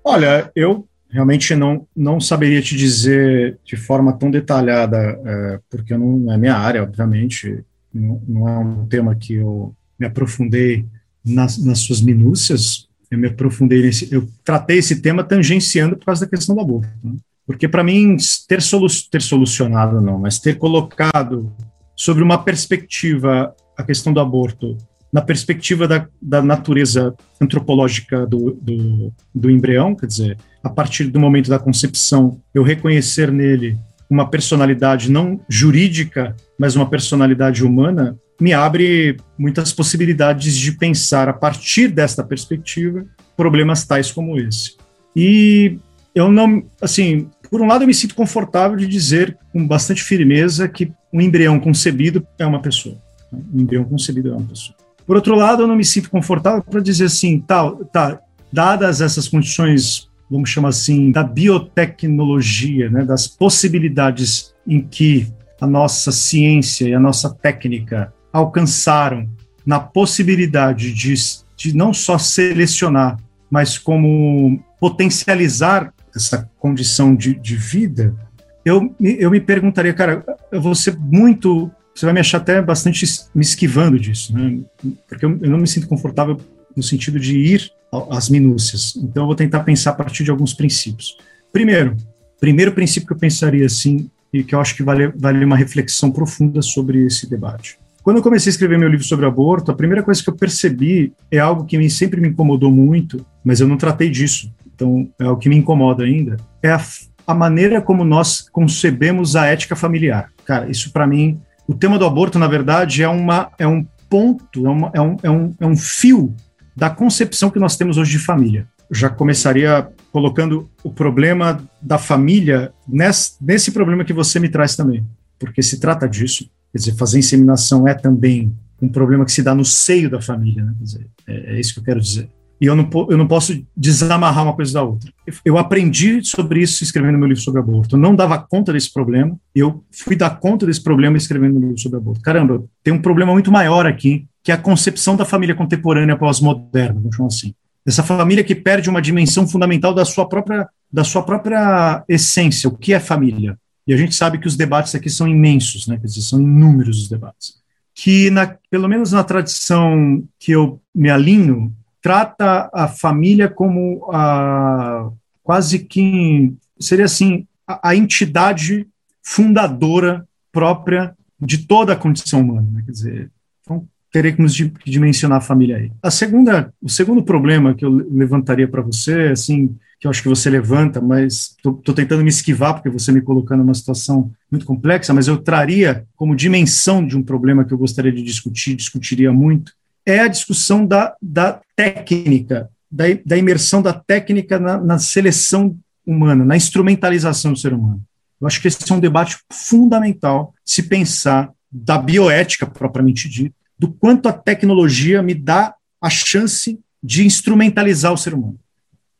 Olha, eu realmente não, não saberia te dizer de forma tão detalhada, é, porque não é minha área, obviamente, não, não, é um tema que eu me aprofundei nas, nas suas minúcias, eu me aprofundei nesse, eu tratei esse tema tangenciando por causa da questão do aborto, né? porque para mim ter, solu, ter solucionado não, mas ter colocado sobre uma perspectiva a questão do aborto na perspectiva da, da natureza antropológica do, do, do embrião, quer dizer, a partir do momento da concepção, eu reconhecer nele uma personalidade não jurídica, mas uma personalidade humana, me abre muitas possibilidades de pensar a partir desta perspectiva problemas tais como esse. E eu não, assim, por um lado eu me sinto confortável de dizer com bastante firmeza que um embrião concebido é uma pessoa. Um embrião concebido é uma pessoa. Por outro lado, eu não me sinto confortável para dizer assim, tá, tá, dadas essas condições, vamos chamar assim, da biotecnologia, né, das possibilidades em que a nossa ciência e a nossa técnica alcançaram na possibilidade de, de não só selecionar, mas como potencializar essa condição de, de vida, eu, eu me perguntaria, cara, eu vou ser muito você vai me achar até bastante me esquivando disso, né? Porque eu, eu não me sinto confortável no sentido de ir às minúcias. Então eu vou tentar pensar a partir de alguns princípios. Primeiro, primeiro princípio que eu pensaria assim e que eu acho que vale, vale uma reflexão profunda sobre esse debate. Quando eu comecei a escrever meu livro sobre aborto, a primeira coisa que eu percebi é algo que me, sempre me incomodou muito, mas eu não tratei disso. Então é o que me incomoda ainda é a, a maneira como nós concebemos a ética familiar. Cara, isso para mim o tema do aborto, na verdade, é, uma, é um ponto, é, uma, é, um, é, um, é um fio da concepção que nós temos hoje de família. Eu já começaria colocando o problema da família nesse, nesse problema que você me traz também, porque se trata disso. Quer dizer, fazer inseminação é também um problema que se dá no seio da família, né? Dizer, é, é isso que eu quero dizer e eu não, eu não posso desamarrar uma coisa da outra. Eu aprendi sobre isso escrevendo meu livro sobre aborto. Eu não dava conta desse problema, eu fui dar conta desse problema escrevendo meu livro sobre aborto. Caramba, tem um problema muito maior aqui, que é a concepção da família contemporânea pós-moderna, vamos chamar assim. Essa família que perde uma dimensão fundamental da sua própria, da sua própria essência, o que é família. E a gente sabe que os debates aqui são imensos, né? Quer dizer, são inúmeros os debates. Que, na, pelo menos na tradição que eu me alinho, trata a família como a, quase que seria assim a, a entidade fundadora própria de toda a condição humana. Né? Quer dizer, então teremos de dimensionar a família aí. A segunda, o segundo problema que eu levantaria para você, assim, que eu acho que você levanta, mas estou tentando me esquivar porque você me colocando numa situação muito complexa, mas eu traria como dimensão de um problema que eu gostaria de discutir, discutiria muito, é a discussão da, da técnica, da, da imersão da técnica na, na seleção humana, na instrumentalização do ser humano. Eu acho que esse é um debate fundamental se pensar da bioética propriamente dita, do quanto a tecnologia me dá a chance de instrumentalizar o ser humano.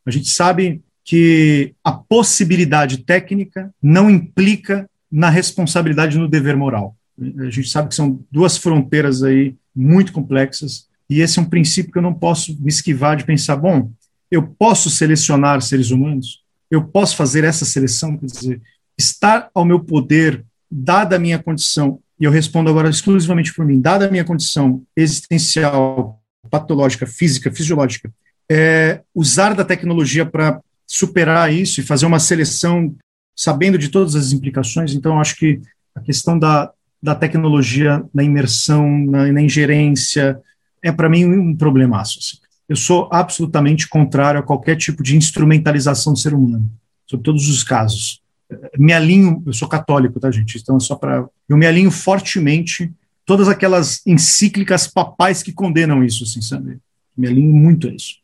A gente sabe que a possibilidade técnica não implica na responsabilidade no dever moral. A gente sabe que são duas fronteiras aí muito complexas, e esse é um princípio que eu não posso me esquivar de pensar, bom, eu posso selecionar seres humanos, eu posso fazer essa seleção, quer dizer, estar ao meu poder, dada a minha condição, e eu respondo agora exclusivamente por mim, dada a minha condição existencial, patológica, física, fisiológica, é, usar da tecnologia para superar isso e fazer uma seleção sabendo de todas as implicações. Então, acho que a questão da, da tecnologia na imersão, na, na ingerência, é para mim um problemaço. Assim. Eu sou absolutamente contrário a qualquer tipo de instrumentalização do ser humano, sobre todos os casos. Me alinho, eu sou católico, tá, gente? Então é só para. Eu me alinho fortemente todas aquelas encíclicas papais que condenam isso, assim, sabe? Me alinho muito a isso.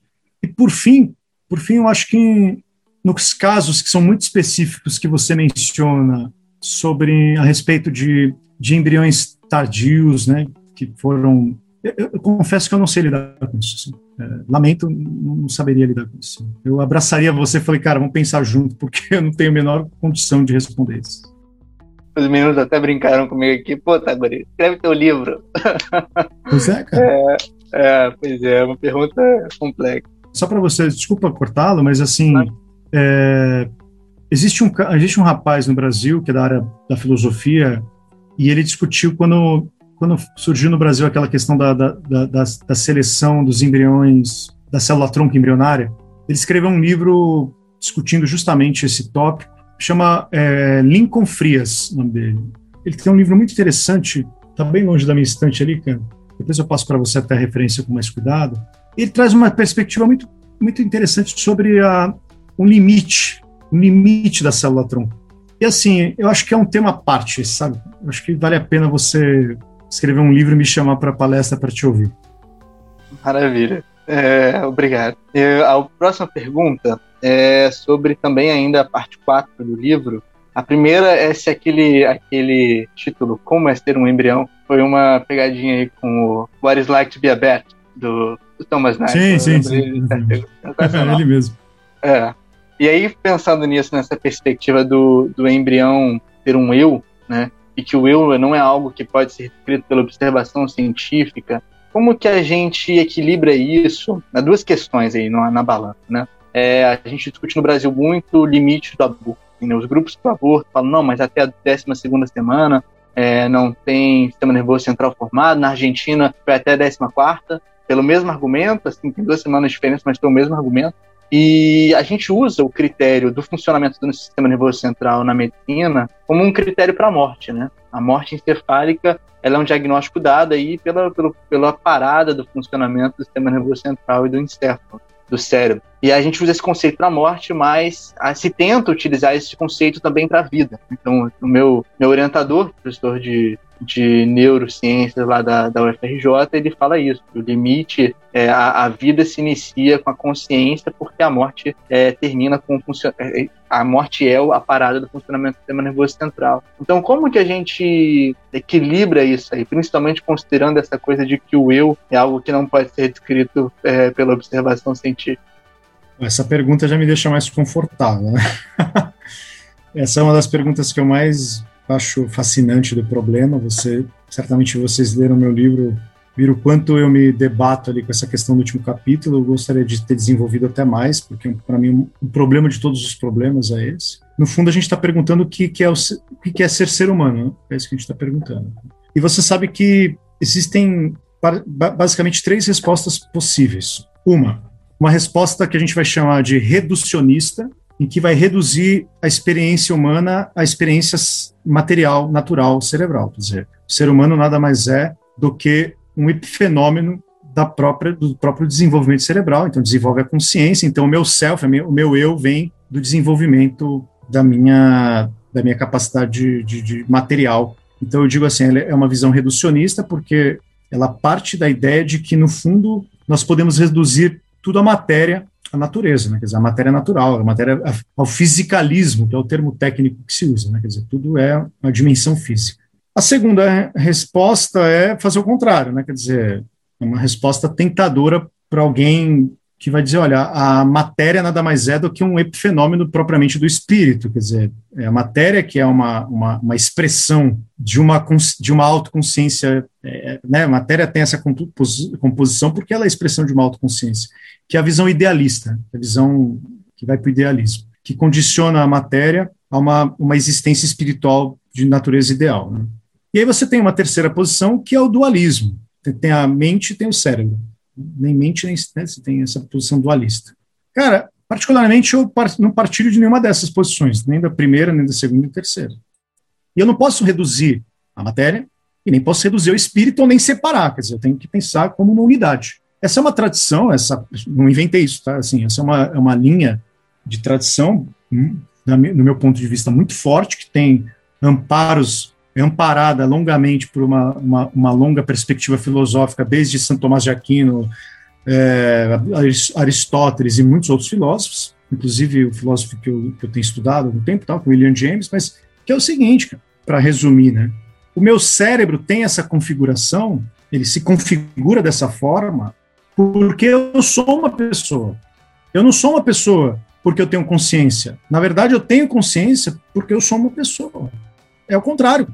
E por fim, por fim, eu acho que nos casos que são muito específicos que você menciona sobre a respeito de de embriões tardios, né, que foram. Eu, eu, confesso que eu não sei lidar com isso. Assim. É, lamento, não saberia lidar com isso. Eu abraçaria você e falei, cara, vamos pensar junto, porque eu não tenho a menor condição de responder isso. Os meninos até brincaram comigo aqui, pô, Taguri, escreve teu livro. (laughs) Pois é, cara. É, é pois é, uma pergunta complexa. Só para você, desculpa cortá-lo, mas assim, é, existe, um, existe um rapaz no Brasil que é da área da filosofia, e ele discutiu quando, quando surgiu no Brasil aquela questão da, da, da, da seleção dos embriões, da célula tronco embrionária. Ele escreveu um livro discutindo justamente esse tópico, chama é, Lincoln Frias, o nome dele. Ele tem um livro muito interessante, está bem longe da minha estante ali, cara, depois eu passo para você até a referência com mais cuidado. Ele traz uma perspectiva muito, muito interessante sobre a, um limite, um limite da célula tronco. E assim, eu acho que é um tema à parte, sabe? Eu acho que vale a pena você escrever um livro e me chamar para palestra para te ouvir. Maravilha. É, obrigado. A próxima pergunta é sobre também ainda a parte 4 do livro. A primeira é se aquele, aquele título, Como é Ser um Embrião, foi uma pegadinha aí com o What is Like to be a Bat, do, do Thomas Knight. Sim, sim, sim. (laughs) É ele mesmo. É. E aí, pensando nisso, nessa perspectiva do, do embrião ter um eu, né? E que o eu não é algo que pode ser descrito pela observação científica, como que a gente equilibra isso? Há duas questões aí na, na balança, né? É, a gente discute no Brasil muito o limite do aborto. Né? Os grupos pro aborto falam, não, mas até a 12 segunda semana é, não tem sistema nervoso central formado. Na Argentina foi até a 14 quarta, pelo mesmo argumento, assim, tem duas semanas de diferença, mas tem o mesmo argumento. E a gente usa o critério do funcionamento do sistema nervoso central na medicina como um critério para a morte, né? A morte encefálica ela é um diagnóstico dado aí pela, pela, pela parada do funcionamento do sistema nervoso central e do encéfalo, do cérebro. E a gente usa esse conceito para a morte, mas ah, se tenta utilizar esse conceito também para a vida. Então, o meu, meu orientador, professor de de neurociências lá da, da UFRJ, ele fala isso, o limite, é, a, a, vida se inicia com a consciência porque a morte é, termina com o é, é, a morte é a parada do funcionamento do sistema nervoso central. Então, como que a gente equilibra isso aí, principalmente considerando essa coisa de que o eu é algo que não pode ser descrito é, pela observação científica? Essa pergunta já me deixa mais confortável. Né? (laughs) Essa é uma das perguntas que eu mais acho fascinante do problema. Você certamente vocês leram meu livro, viram o quanto eu me debato ali com essa questão do último capítulo. Eu gostaria de ter desenvolvido até mais, porque para mim um problema de todos os problemas é esse. No fundo, a gente está perguntando o que, que é o, o que, que é ser ser humano. Né? É isso que a gente está perguntando. E você sabe que existem basicamente três respostas possíveis. Uma, uma resposta que a gente vai chamar de reducionista, em que vai reduzir a experiência humana à experiência material, natural, cerebral. Quer dizer, o ser humano nada mais é do que um epifenômeno da própria, do próprio desenvolvimento cerebral, então desenvolve a consciência, então o meu self, o meu eu vem do desenvolvimento da minha, da minha capacidade de, de, de material. Então eu digo assim, ela é uma visão reducionista porque ela parte da ideia de que, no fundo, nós podemos reduzir tudo a matéria a natureza, né? quer dizer, a matéria natural, a matéria ao fisicalismo, que é o termo técnico que se usa, né? quer dizer, tudo é uma dimensão física. A segunda resposta é fazer o contrário, né? quer dizer, é uma resposta tentadora para alguém que vai dizer, olha, a matéria nada mais é do que um epifenômeno propriamente do espírito, quer dizer, é a matéria que é uma, uma, uma expressão de uma, de uma autoconsciência, é, né, a matéria tem essa composição porque ela é expressão de uma autoconsciência que é a visão idealista, a visão que vai para o idealismo, que condiciona a matéria a uma, uma existência espiritual de natureza ideal. Né? E aí você tem uma terceira posição, que é o dualismo. Tem a mente e tem o cérebro. Nem mente, nem né, você tem essa posição dualista. Cara, particularmente eu não partilho de nenhuma dessas posições, nem da primeira, nem da segunda e terceira. E eu não posso reduzir a matéria e nem posso reduzir o espírito ou nem separar, quer dizer, eu tenho que pensar como uma unidade. Essa é uma tradição, essa não inventei isso, tá? Assim, essa é uma, é uma linha de tradição, hum, no meu ponto de vista, muito forte, que tem amparos, amparada longamente por uma, uma, uma longa perspectiva filosófica, desde Santo Tomás de Aquino, é, Aristóteles e muitos outros filósofos, inclusive o filósofo que eu, que eu tenho estudado há algum tempo, tá, o William James, mas que é o seguinte, para resumir, né? O meu cérebro tem essa configuração, ele se configura dessa forma porque eu sou uma pessoa. Eu não sou uma pessoa porque eu tenho consciência. Na verdade, eu tenho consciência porque eu sou uma pessoa. É o contrário.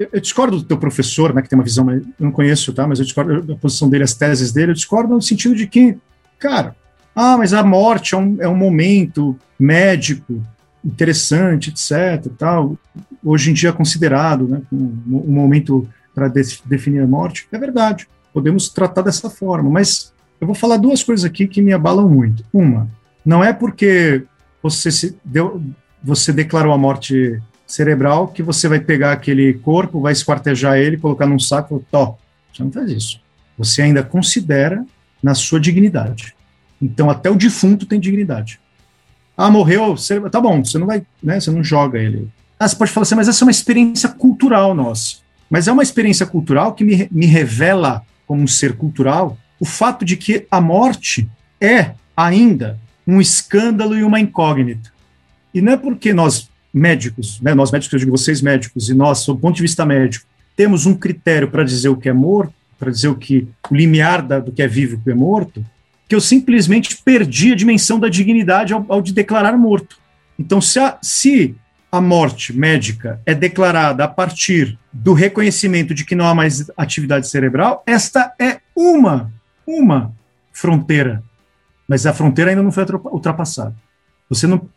Eu, discordo do teu professor, né, que tem uma visão, eu não conheço, tá? Mas eu discordo da posição dele, as teses dele. Eu discordo no sentido de que, cara, ah, mas a morte é um, é um momento médico interessante, etc. Tal. Hoje em dia é considerado, né, um, um momento para de, definir a morte. É verdade. Podemos tratar dessa forma, mas eu vou falar duas coisas aqui que me abalam muito. Uma, não é porque você se deu, você declarou a morte cerebral que você vai pegar aquele corpo, vai esquartejar ele, colocar num saco, tó. Você não faz isso. Você ainda considera na sua dignidade. Então, até o defunto tem dignidade. Ah, morreu, tá bom, você não vai, né, você não joga ele. Ah, você pode falar assim, mas essa é uma experiência cultural nossa. Mas é uma experiência cultural que me, me revela, como um ser cultural, o fato de que a morte é ainda um escândalo e uma incógnita. E não é porque nós médicos, né, nós médicos, eu digo vocês médicos, e nós, do ponto de vista médico, temos um critério para dizer o que é morto, para dizer o que o limiar da, do que é vivo e o que é morto, que eu simplesmente perdi a dimensão da dignidade ao, ao de declarar morto. Então, se a, se a morte médica é declarada a partir do reconhecimento de que não há mais atividade cerebral, esta é uma, uma fronteira. Mas a fronteira ainda não foi ultrapassada. Você não,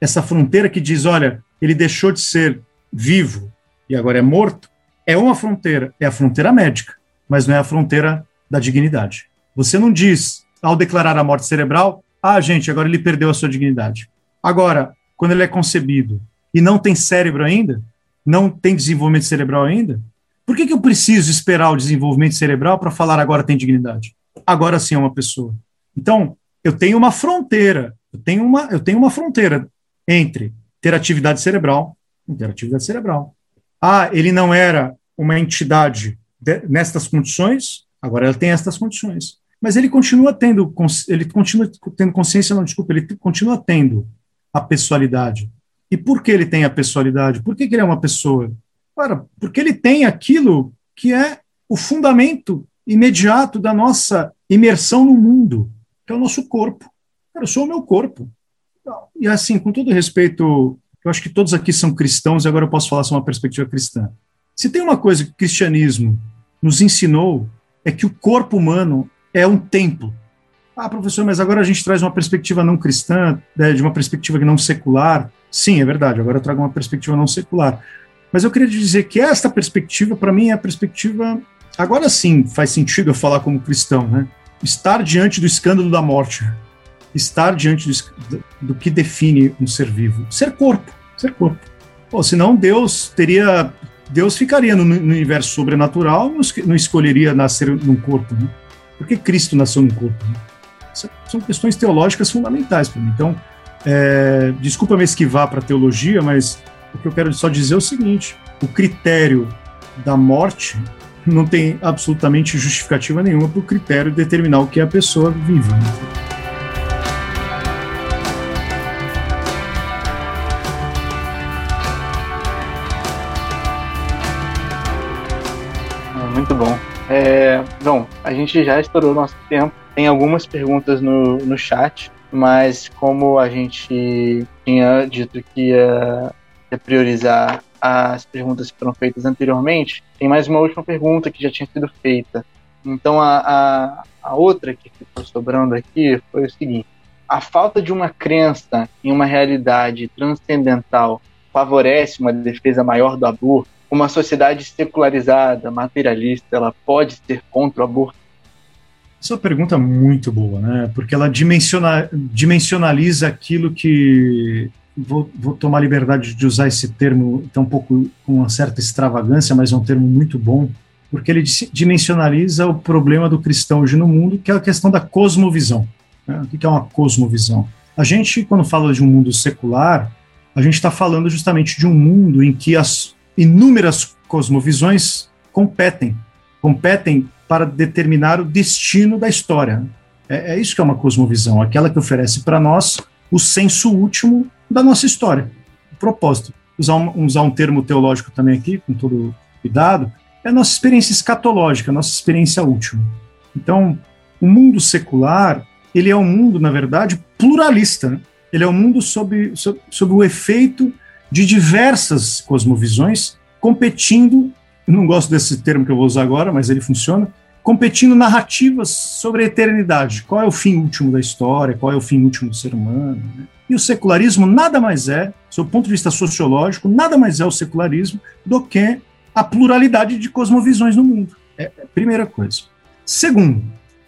essa fronteira que diz, olha, ele deixou de ser vivo e agora é morto, é uma fronteira, é a fronteira médica, mas não é a fronteira da dignidade. Você não diz, ao declarar a morte cerebral, ah, gente, agora ele perdeu a sua dignidade. Agora, quando ele é concebido e não tem cérebro ainda, não tem desenvolvimento cerebral ainda, por que, que eu preciso esperar o desenvolvimento cerebral para falar agora tem dignidade? Agora sim é uma pessoa. Então, eu tenho uma fronteira eu tenho uma, eu tenho uma fronteira entre ter atividade cerebral e ter atividade cerebral. Ah, ele não era uma entidade de, nestas condições, agora ele tem estas condições. Mas ele continua tendo, ele continua tendo consciência, não, desculpa, ele continua tendo a pessoalidade. E por que ele tem a pessoalidade? Por que, que ele é uma pessoa? Ora, porque ele tem aquilo que é o fundamento imediato da nossa imersão no mundo, que é o nosso corpo. Cara, eu sou o meu corpo. E assim, com todo respeito, eu acho que todos aqui são cristãos e agora eu posso falar sobre uma perspectiva cristã. Se tem uma coisa que o cristianismo nos ensinou, é que o corpo humano é um templo. Ah, professor, mas agora a gente traz uma perspectiva não cristã, né, de uma perspectiva não secular. Sim, é verdade, agora eu trago uma perspectiva não secular. Mas eu queria dizer que esta perspectiva, para mim, é a perspectiva. Agora sim faz sentido eu falar como cristão, né? Estar diante do escândalo da morte estar diante do, do que define um ser vivo. Ser corpo, ser corpo. Pô, senão Deus teria. Deus ficaria no, no universo sobrenatural, não, não, escolheria nascer num corpo. Né? Por que Cristo nasceu num corpo? Né? São questões teológicas fundamentais para mim. Então, é, desculpa me esquivar para teologia, mas o que eu quero só dizer é o seguinte: o critério da morte não tem absolutamente justificativa nenhuma para o critério determinar o que é a pessoa viva. Muito bom. É, bom, a gente já estourou nosso tempo. Tem algumas perguntas no, no chat, mas como a gente tinha dito que ia, ia priorizar as perguntas que foram feitas anteriormente, tem mais uma última pergunta que já tinha sido feita. Então a, a, a outra que ficou sobrando aqui foi o seguinte: a falta de uma crença em uma realidade transcendental favorece uma defesa maior do aborto? Uma sociedade secularizada, materialista, ela pode ser contra o aborto? Essa é uma pergunta muito boa, né? Porque ela dimensiona, dimensionaliza aquilo que. Vou, vou tomar liberdade de usar esse termo, tá um pouco com uma certa extravagância, mas é um termo muito bom, porque ele dimensionaliza o problema do cristão hoje no mundo, que é a questão da cosmovisão. Né? O que é uma cosmovisão? A gente, quando fala de um mundo secular, a gente está falando justamente de um mundo em que as, inúmeras cosmovisões competem, competem para determinar o destino da história. É, é isso que é uma cosmovisão, aquela que oferece para nós o senso último da nossa história, o propósito. Usar um, usar um termo teológico também aqui, com todo cuidado, é a nossa experiência escatológica, a nossa experiência última. Então, o mundo secular, ele é um mundo, na verdade, pluralista. Né? Ele é um mundo sob, sob, sob o efeito de diversas cosmovisões competindo, não gosto desse termo que eu vou usar agora, mas ele funciona, competindo narrativas sobre a eternidade. Qual é o fim último da história? Qual é o fim último do ser humano? Né? E o secularismo nada mais é, do ponto de vista sociológico, nada mais é o secularismo do que a pluralidade de cosmovisões no mundo. É a primeira coisa. Segundo,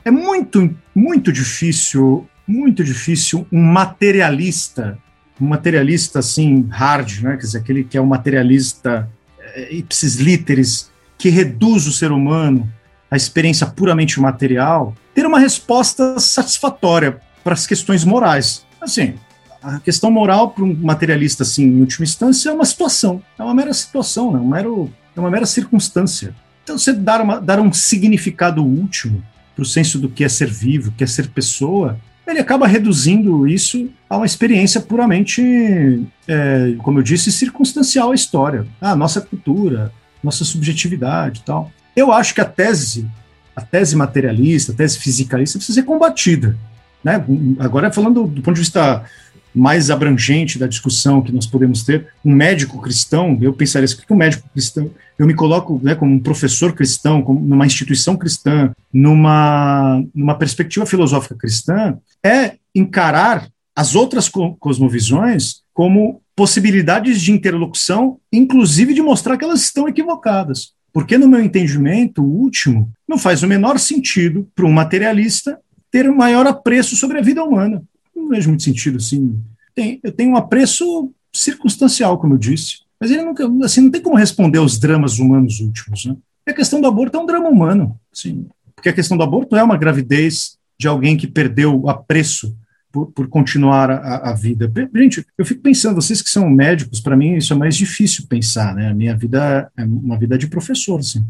é muito, muito difícil, muito difícil um materialista um materialista assim hard, né? Quer dizer, aquele que é um materialista é, ipsis literis, que reduz o ser humano a experiência puramente material, ter uma resposta satisfatória para as questões morais. Assim, a questão moral para um materialista, assim, em última instância, é uma situação, é uma mera situação, né? um mero, é uma mera circunstância. Então, você dar, uma, dar um significado último para o senso do que é ser vivo, que é ser pessoa, ele acaba reduzindo isso a uma experiência puramente, é, como eu disse, circunstancial à história, a nossa cultura, nossa subjetividade e tal. Eu acho que a tese, a tese materialista, a tese fisicalista precisa ser combatida. Né? Agora, falando do ponto de vista mais abrangente da discussão que nós podemos ter, um médico cristão, eu pensaria assim, que um médico cristão, eu me coloco né, como um professor cristão, como numa instituição cristã, numa, numa perspectiva filosófica cristã, é encarar as outras cosmovisões como possibilidades de interlocução, inclusive de mostrar que elas estão equivocadas. Porque, no meu entendimento, o último não faz o menor sentido para um materialista ter maior apreço sobre a vida humana vejo muito sentido, assim. Tem, eu tenho um apreço circunstancial, como eu disse, mas ele nunca, assim, não tem como responder aos dramas humanos últimos, né? E a questão do aborto é um drama humano, assim, porque a questão do aborto é uma gravidez de alguém que perdeu o apreço por, por continuar a, a, vida. Gente, eu fico pensando, vocês que são médicos, para mim isso é mais difícil pensar, né? A minha vida é uma vida de professor, assim.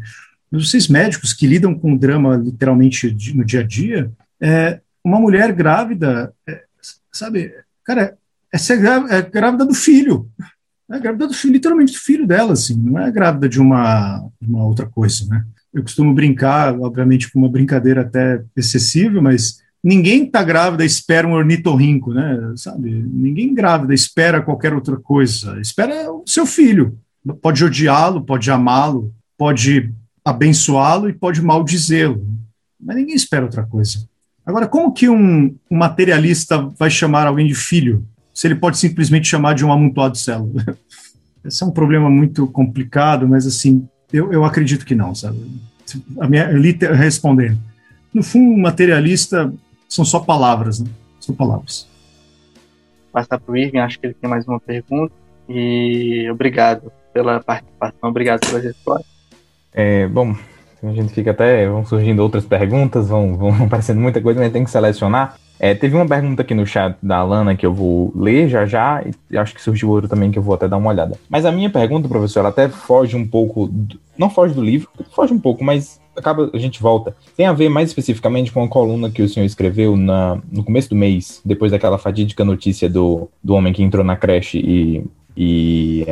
Mas vocês médicos que lidam com o drama literalmente no dia a dia, é, uma mulher grávida, é, sabe? Cara, essa é, grávida, é grávida do filho. É grávida do filho, literalmente do filho dela, assim. Não é grávida de uma, uma outra coisa, né? Eu costumo brincar, obviamente, com uma brincadeira até excessiva, mas ninguém está grávida espera um ornitorrinco, né? Sabe? Ninguém grávida espera qualquer outra coisa. Espera o seu filho. Pode odiá-lo, pode amá-lo, pode abençoá-lo e pode maldizê-lo. Mas ninguém espera outra coisa. Agora, como que um, um, materialista vai chamar alguém de filho, se ele pode simplesmente chamar de um amontoado de células? (laughs) Esse é um problema muito complicado, mas assim, eu, eu acredito que não, sabe? A minha, respondendo. No fundo, materialista são só palavras, né? São palavras. Passar para o Irving, acho que ele tem mais uma pergunta. E obrigado pela participação, obrigado pela resposta. É, bom, a gente fica até. vão surgindo outras perguntas, vão, vão (laughs) aparecendo muita coisa, mas tem que selecionar. É, teve uma pergunta aqui no chat da Alana que eu vou ler já já, e acho que surgiu outra também que eu vou até dar uma olhada. Mas a minha pergunta, professor, ela até foge um pouco, do, não foge do livro, foge um pouco, mas acaba, a gente volta. Tem a ver mais especificamente com a coluna que o senhor escreveu na, no começo do mês, depois daquela fatídica notícia do, do homem que entrou na creche e, e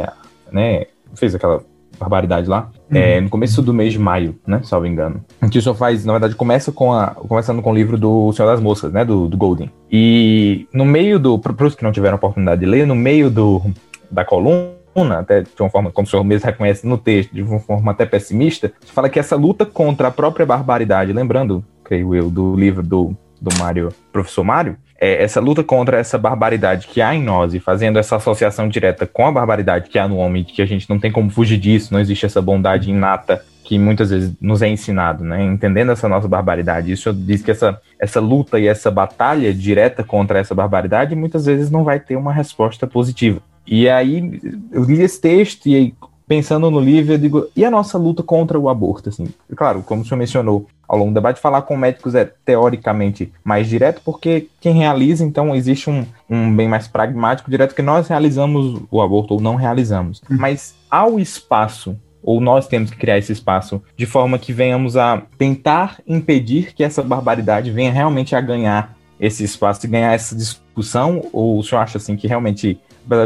né, fez aquela barbaridade lá. Uhum. É, no começo do mês de maio, né? Salvo engano. Que o senhor faz, na verdade, começa com a. Começando com o livro do Senhor das Moscas, né? Do, do Golden. E no meio do. Para os que não tiveram oportunidade de ler, no meio do, da coluna até de uma forma, como o senhor mesmo reconhece no texto, de uma forma até pessimista, fala que essa luta contra a própria barbaridade, lembrando, creio eu, do livro do, do Mário, professor Mário, é, essa luta contra essa barbaridade que há em nós e fazendo essa associação direta com a barbaridade que há no homem, que a gente não tem como fugir disso, não existe essa bondade inata que muitas vezes nos é ensinado, né? Entendendo essa nossa barbaridade. Isso diz que essa, essa luta e essa batalha direta contra essa barbaridade muitas vezes não vai ter uma resposta positiva. E aí eu li esse texto e aí pensando no livro, eu digo, e a nossa luta contra o aborto, assim? Claro, como o senhor mencionou ao longo do debate, falar com médicos é teoricamente mais direto, porque quem realiza, então, existe um, um bem mais pragmático, direto, que nós realizamos o aborto ou não realizamos. Uhum. Mas ao espaço ou nós temos que criar esse espaço de forma que venhamos a tentar impedir que essa barbaridade venha realmente a ganhar esse espaço e ganhar essa discussão? Ou o senhor acha assim que realmente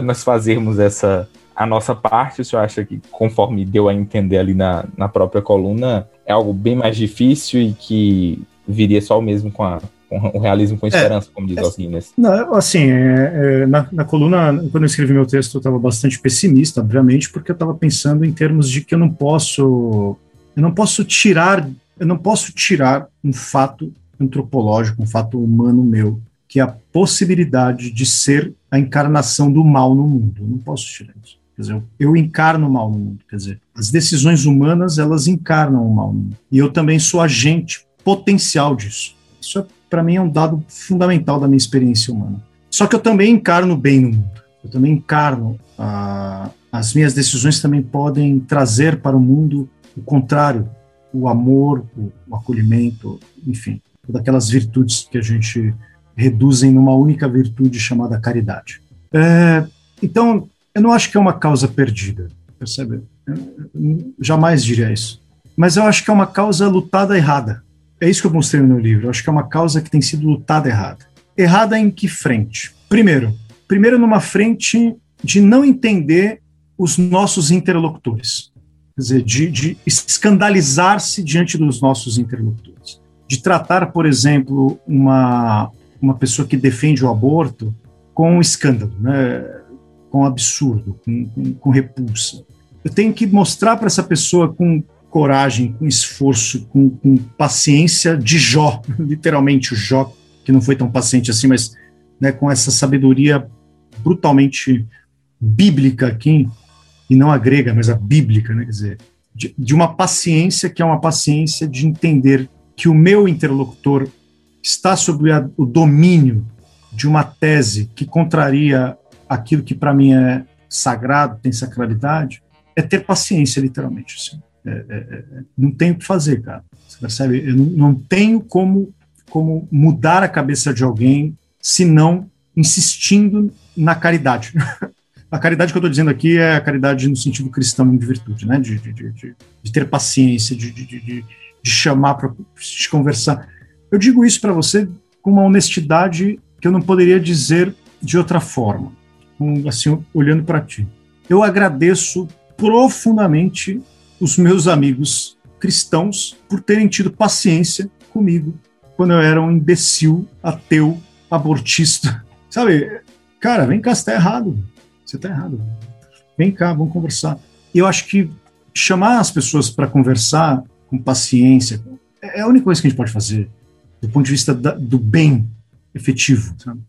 nós fazermos essa a nossa parte, o senhor acha que, conforme deu a entender ali na, na própria coluna, é algo bem mais difícil e que viria só mesmo com, a, o realismo com é, esperança, é, como diz é, os Guinness? Não, assim, é, é, na, na, coluna, quando eu escrevi meu texto, eu estava bastante pessimista, obviamente, porque eu estava pensando em termos de que eu não posso, eu não posso tirar, eu não posso tirar um fato antropológico, um fato humano meu, que é a possibilidade de ser a encarnação do mal no mundo. Eu não posso tirar isso. Quer dizer, eu encarno o mal no mundo. Quer dizer, as decisões humanas, elas encarnam o mal no mundo. E eu também sou agente potencial disso. Isso, é, para mim, é um dado fundamental da minha experiência humana. Só que eu também encarno bem no mundo. Eu também encarno. Ah, as minhas decisões também podem trazer para o mundo o contrário o amor, o, o acolhimento, enfim, daquelas virtudes que a gente reduzem numa única virtude chamada caridade. É, então, eu não acho que é uma causa perdida, percebe? Eu jamais diria isso. Mas eu acho que é uma causa lutada errada. É isso que eu mostrei no meu livro. Eu acho que é uma causa que tem sido lutada errada. Errada em que frente? Primeiro, primeiro numa frente de não entender os nossos interlocutores. Quer dizer, de, de escandalizar-se diante dos nossos interlocutores. De tratar, por exemplo, uma, uma pessoa que defende o aborto com um escândalo, né? Com absurdo, com, com, com repulsa. Eu tenho que mostrar para essa pessoa com coragem, com esforço, com, com, paciência de Jó, (laughs) literalmente o Jó, que não foi tão paciente assim, mas né, com essa sabedoria brutalmente bíblica aqui, e não a grega, mas a bíblica, né, quer dizer, de, de uma paciência que é uma paciência de entender que o meu interlocutor está sob o domínio de uma tese que contraria aquilo que para mim é sagrado, tem sacralidade, é ter paciência, literalmente. Assim. É, é, é, não tenho o que fazer, cara. Você percebe? Eu não, não tenho como, como mudar a cabeça de alguém se não insistindo na caridade. (laughs) a caridade que eu estou dizendo aqui é a caridade no sentido cristão de virtude, né? de, de, de, de ter paciência, de, de, chamar para conversar. Eu digo isso para você com uma honestidade que eu não poderia dizer de outra forma, assim, olhando para ti. Eu agradeço profundamente os meus amigos cristãos por terem tido paciência comigo quando eu era um imbecil, ateu, abortista. (laughs) Sabe, cara, vem cá, você tá errado. Você tá errado. Vem cá, vamos conversar. E eu acho que chamar as pessoas para conversar com paciência é a única coisa que a gente pode fazer do ponto de vista da, do bem efetivo. Sabe?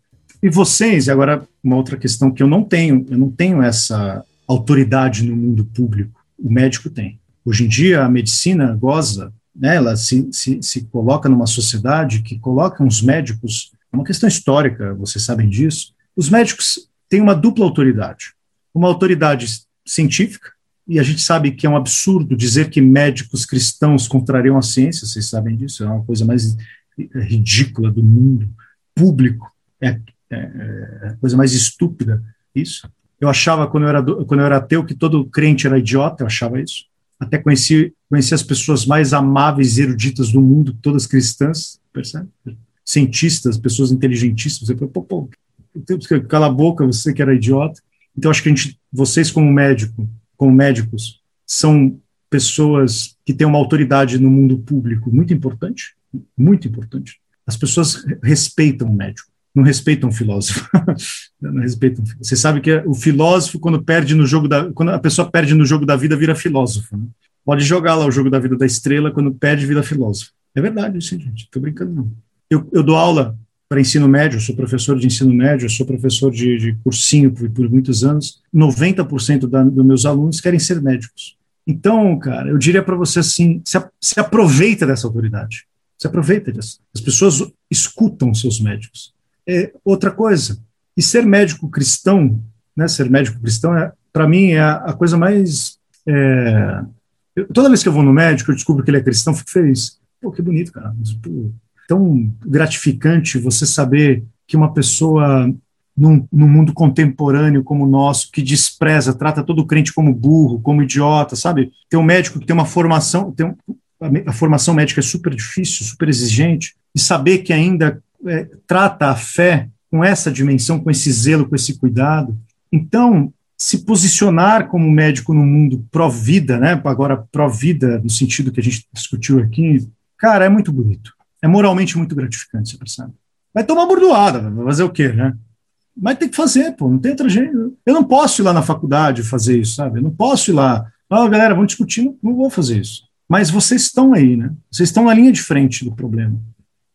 E vocês, agora uma outra questão que eu não tenho, eu não tenho essa autoridade no mundo público. O médico tem. Hoje em dia, a medicina goza, né, ela se, se, se coloca numa sociedade que coloca os médicos, é uma questão histórica, vocês sabem disso, os médicos têm uma dupla autoridade. Uma autoridade científica, e a gente sabe que é um absurdo dizer que médicos cristãos contrariam a ciência, vocês sabem disso, é uma coisa mais ridícula do mundo público, é, é, é coisa mais estúpida isso. Eu achava, quando eu, era, quando eu era ateu, que todo crente era idiota, eu achava isso. Até conheci, conheci as pessoas mais amáveis e eruditas do mundo, todas cristãs, percebe? Cientistas, pessoas inteligentíssimas. Eu falei, pô, pô, cala a boca, você que era idiota. Então, acho que a gente, vocês como médico, como médicos, são pessoas que têm uma autoridade no mundo público muito importante, muito importante. As pessoas respeitam o médico não respeitam o filósofo. (laughs) não respeitam. Você sabe que o filósofo, quando perde no jogo da. Quando a pessoa perde no jogo da vida, vira filósofo. Né? Pode jogar lá o jogo da vida da estrela, quando perde, vira filósofo. É verdade, isso, gente. Estou brincando, não. Eu, eu dou aula para ensino médio, sou professor de ensino médio, sou professor de, de cursinho por, por, muitos anos. 90% da, dos meus alunos querem ser médicos. Então, cara, eu diria para você assim: se, se aproveita dessa autoridade. Se aproveita disso. As pessoas escutam seus médicos é outra coisa. E ser médico cristão, né, ser médico cristão, é, para mim, é a, a, coisa mais. É, eu, toda vez que eu vou no médico, eu descubro que ele é cristão, fico feliz. Pô, que bonito, cara. Pô, tão gratificante você saber que uma pessoa num, num, mundo contemporâneo como o nosso, que despreza, trata todo crente como burro, como idiota, sabe? Tem um médico que tem uma formação, tem um, a, a, formação médica é super difícil, super exigente, e saber que ainda é, trata a fé com essa dimensão, com esse zelo, com esse cuidado. Então, se posicionar como médico no mundo pró-vida, né? agora pró-vida, no sentido que a gente discutiu aqui, cara, é muito bonito. É moralmente muito gratificante, você percebe? Vai tomar bordoada, vai fazer o quê, né? Mas tem que fazer, pô, não tem outra jeito. Eu não posso ir lá na faculdade fazer isso, sabe? Eu não posso ir lá. Ah, galera, vamos discutir, não, não vou fazer isso. Mas vocês estão aí, né? Vocês estão na linha de frente do problema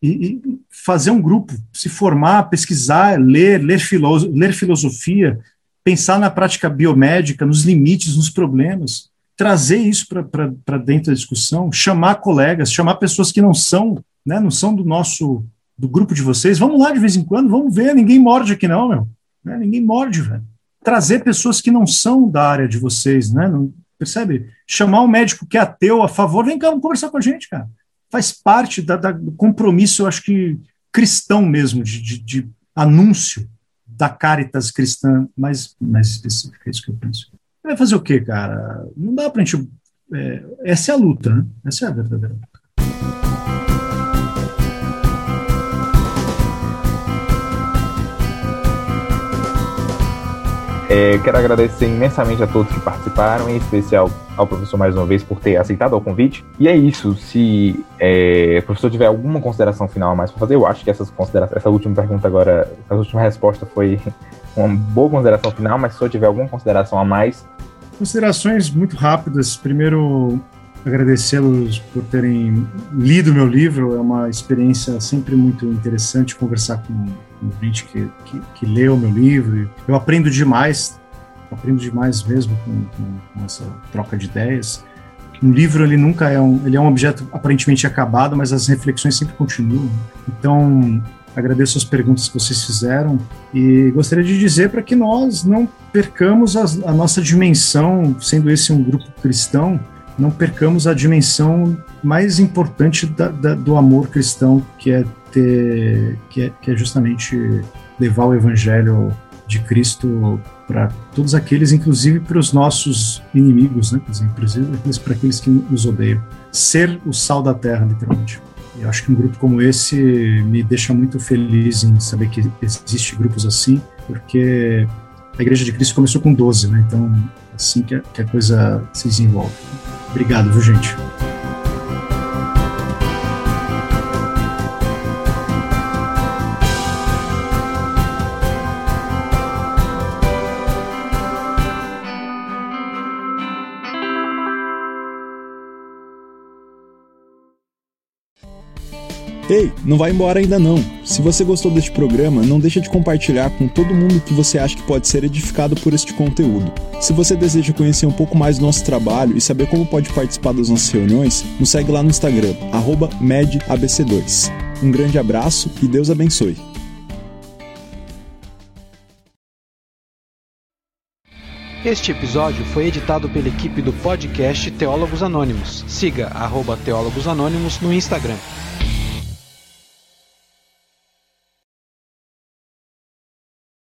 e, e fazer um grupo, se formar, pesquisar, ler, ler, filoso, ler filosofia, pensar na prática biomédica, nos limites, nos problemas, trazer isso para dentro da discussão, chamar colegas, chamar pessoas que não são, né, não são do nosso, do grupo de vocês, vamos lá de vez em quando, vamos ver, ninguém morde aqui não, meu, né, ninguém morde, velho. Trazer pessoas que não são da área de vocês, né, não, percebe? Chamar um médico que é ateu a favor, vem cá conversar com a gente, cara. Faz parte da, da do compromisso, eu acho que cristão mesmo, de, de, de anúncio da caritas cristã mais, mais específica, é isso que eu penso. Vai fazer o quê, cara? Não dá pra gente. É, essa é a luta, né? Essa é a verdadeira luta. É, quero agradecer imensamente a todos que participaram, em especial ao professor mais uma vez por ter aceitado o convite. E é isso. Se é, o professor tiver alguma consideração final a mais para fazer, eu acho que essas essa última pergunta agora, essa última resposta foi (laughs) uma boa consideração final, mas se eu tiver alguma consideração a mais. Considerações muito rápidas. Primeiro, agradecê-los por terem lido meu livro. É uma experiência sempre muito interessante conversar com gente que, que, que leu meu livro. Eu aprendo demais, aprendo demais mesmo com, com, com, essa troca de ideias. Um livro ele nunca é um, ele é um objeto aparentemente acabado, mas as reflexões sempre continuam. Então agradeço as perguntas que vocês fizeram e gostaria de dizer para que nós não percamos a, a nossa dimensão, sendo esse um grupo cristão, não percamos a dimensão mais importante da, da, do amor cristão, que é ter, que é, que é justamente levar o evangelho de Cristo para todos aqueles, inclusive para os nossos inimigos, né? inclusive para aqueles que nos odeiam. Ser o sal da terra, literalmente. Eu acho que um grupo como esse me deixa muito feliz em saber que existe grupos assim, porque a Igreja de Cristo começou com 12, né? Então, assim que a, que a coisa se desenvolve. Obrigado, viu, gente? Ei, não vai embora ainda não. Se você gostou deste programa, não deixe de compartilhar com todo mundo que você acha que pode ser edificado por este conteúdo. Se você deseja conhecer um pouco mais do nosso trabalho e saber como pode participar das nossas reuniões, nos segue lá no Instagram, medabc2. Um grande abraço e Deus abençoe. Este episódio foi editado pela equipe do podcast Teólogos Anônimos. Siga arroba Teólogos Anônimos no Instagram.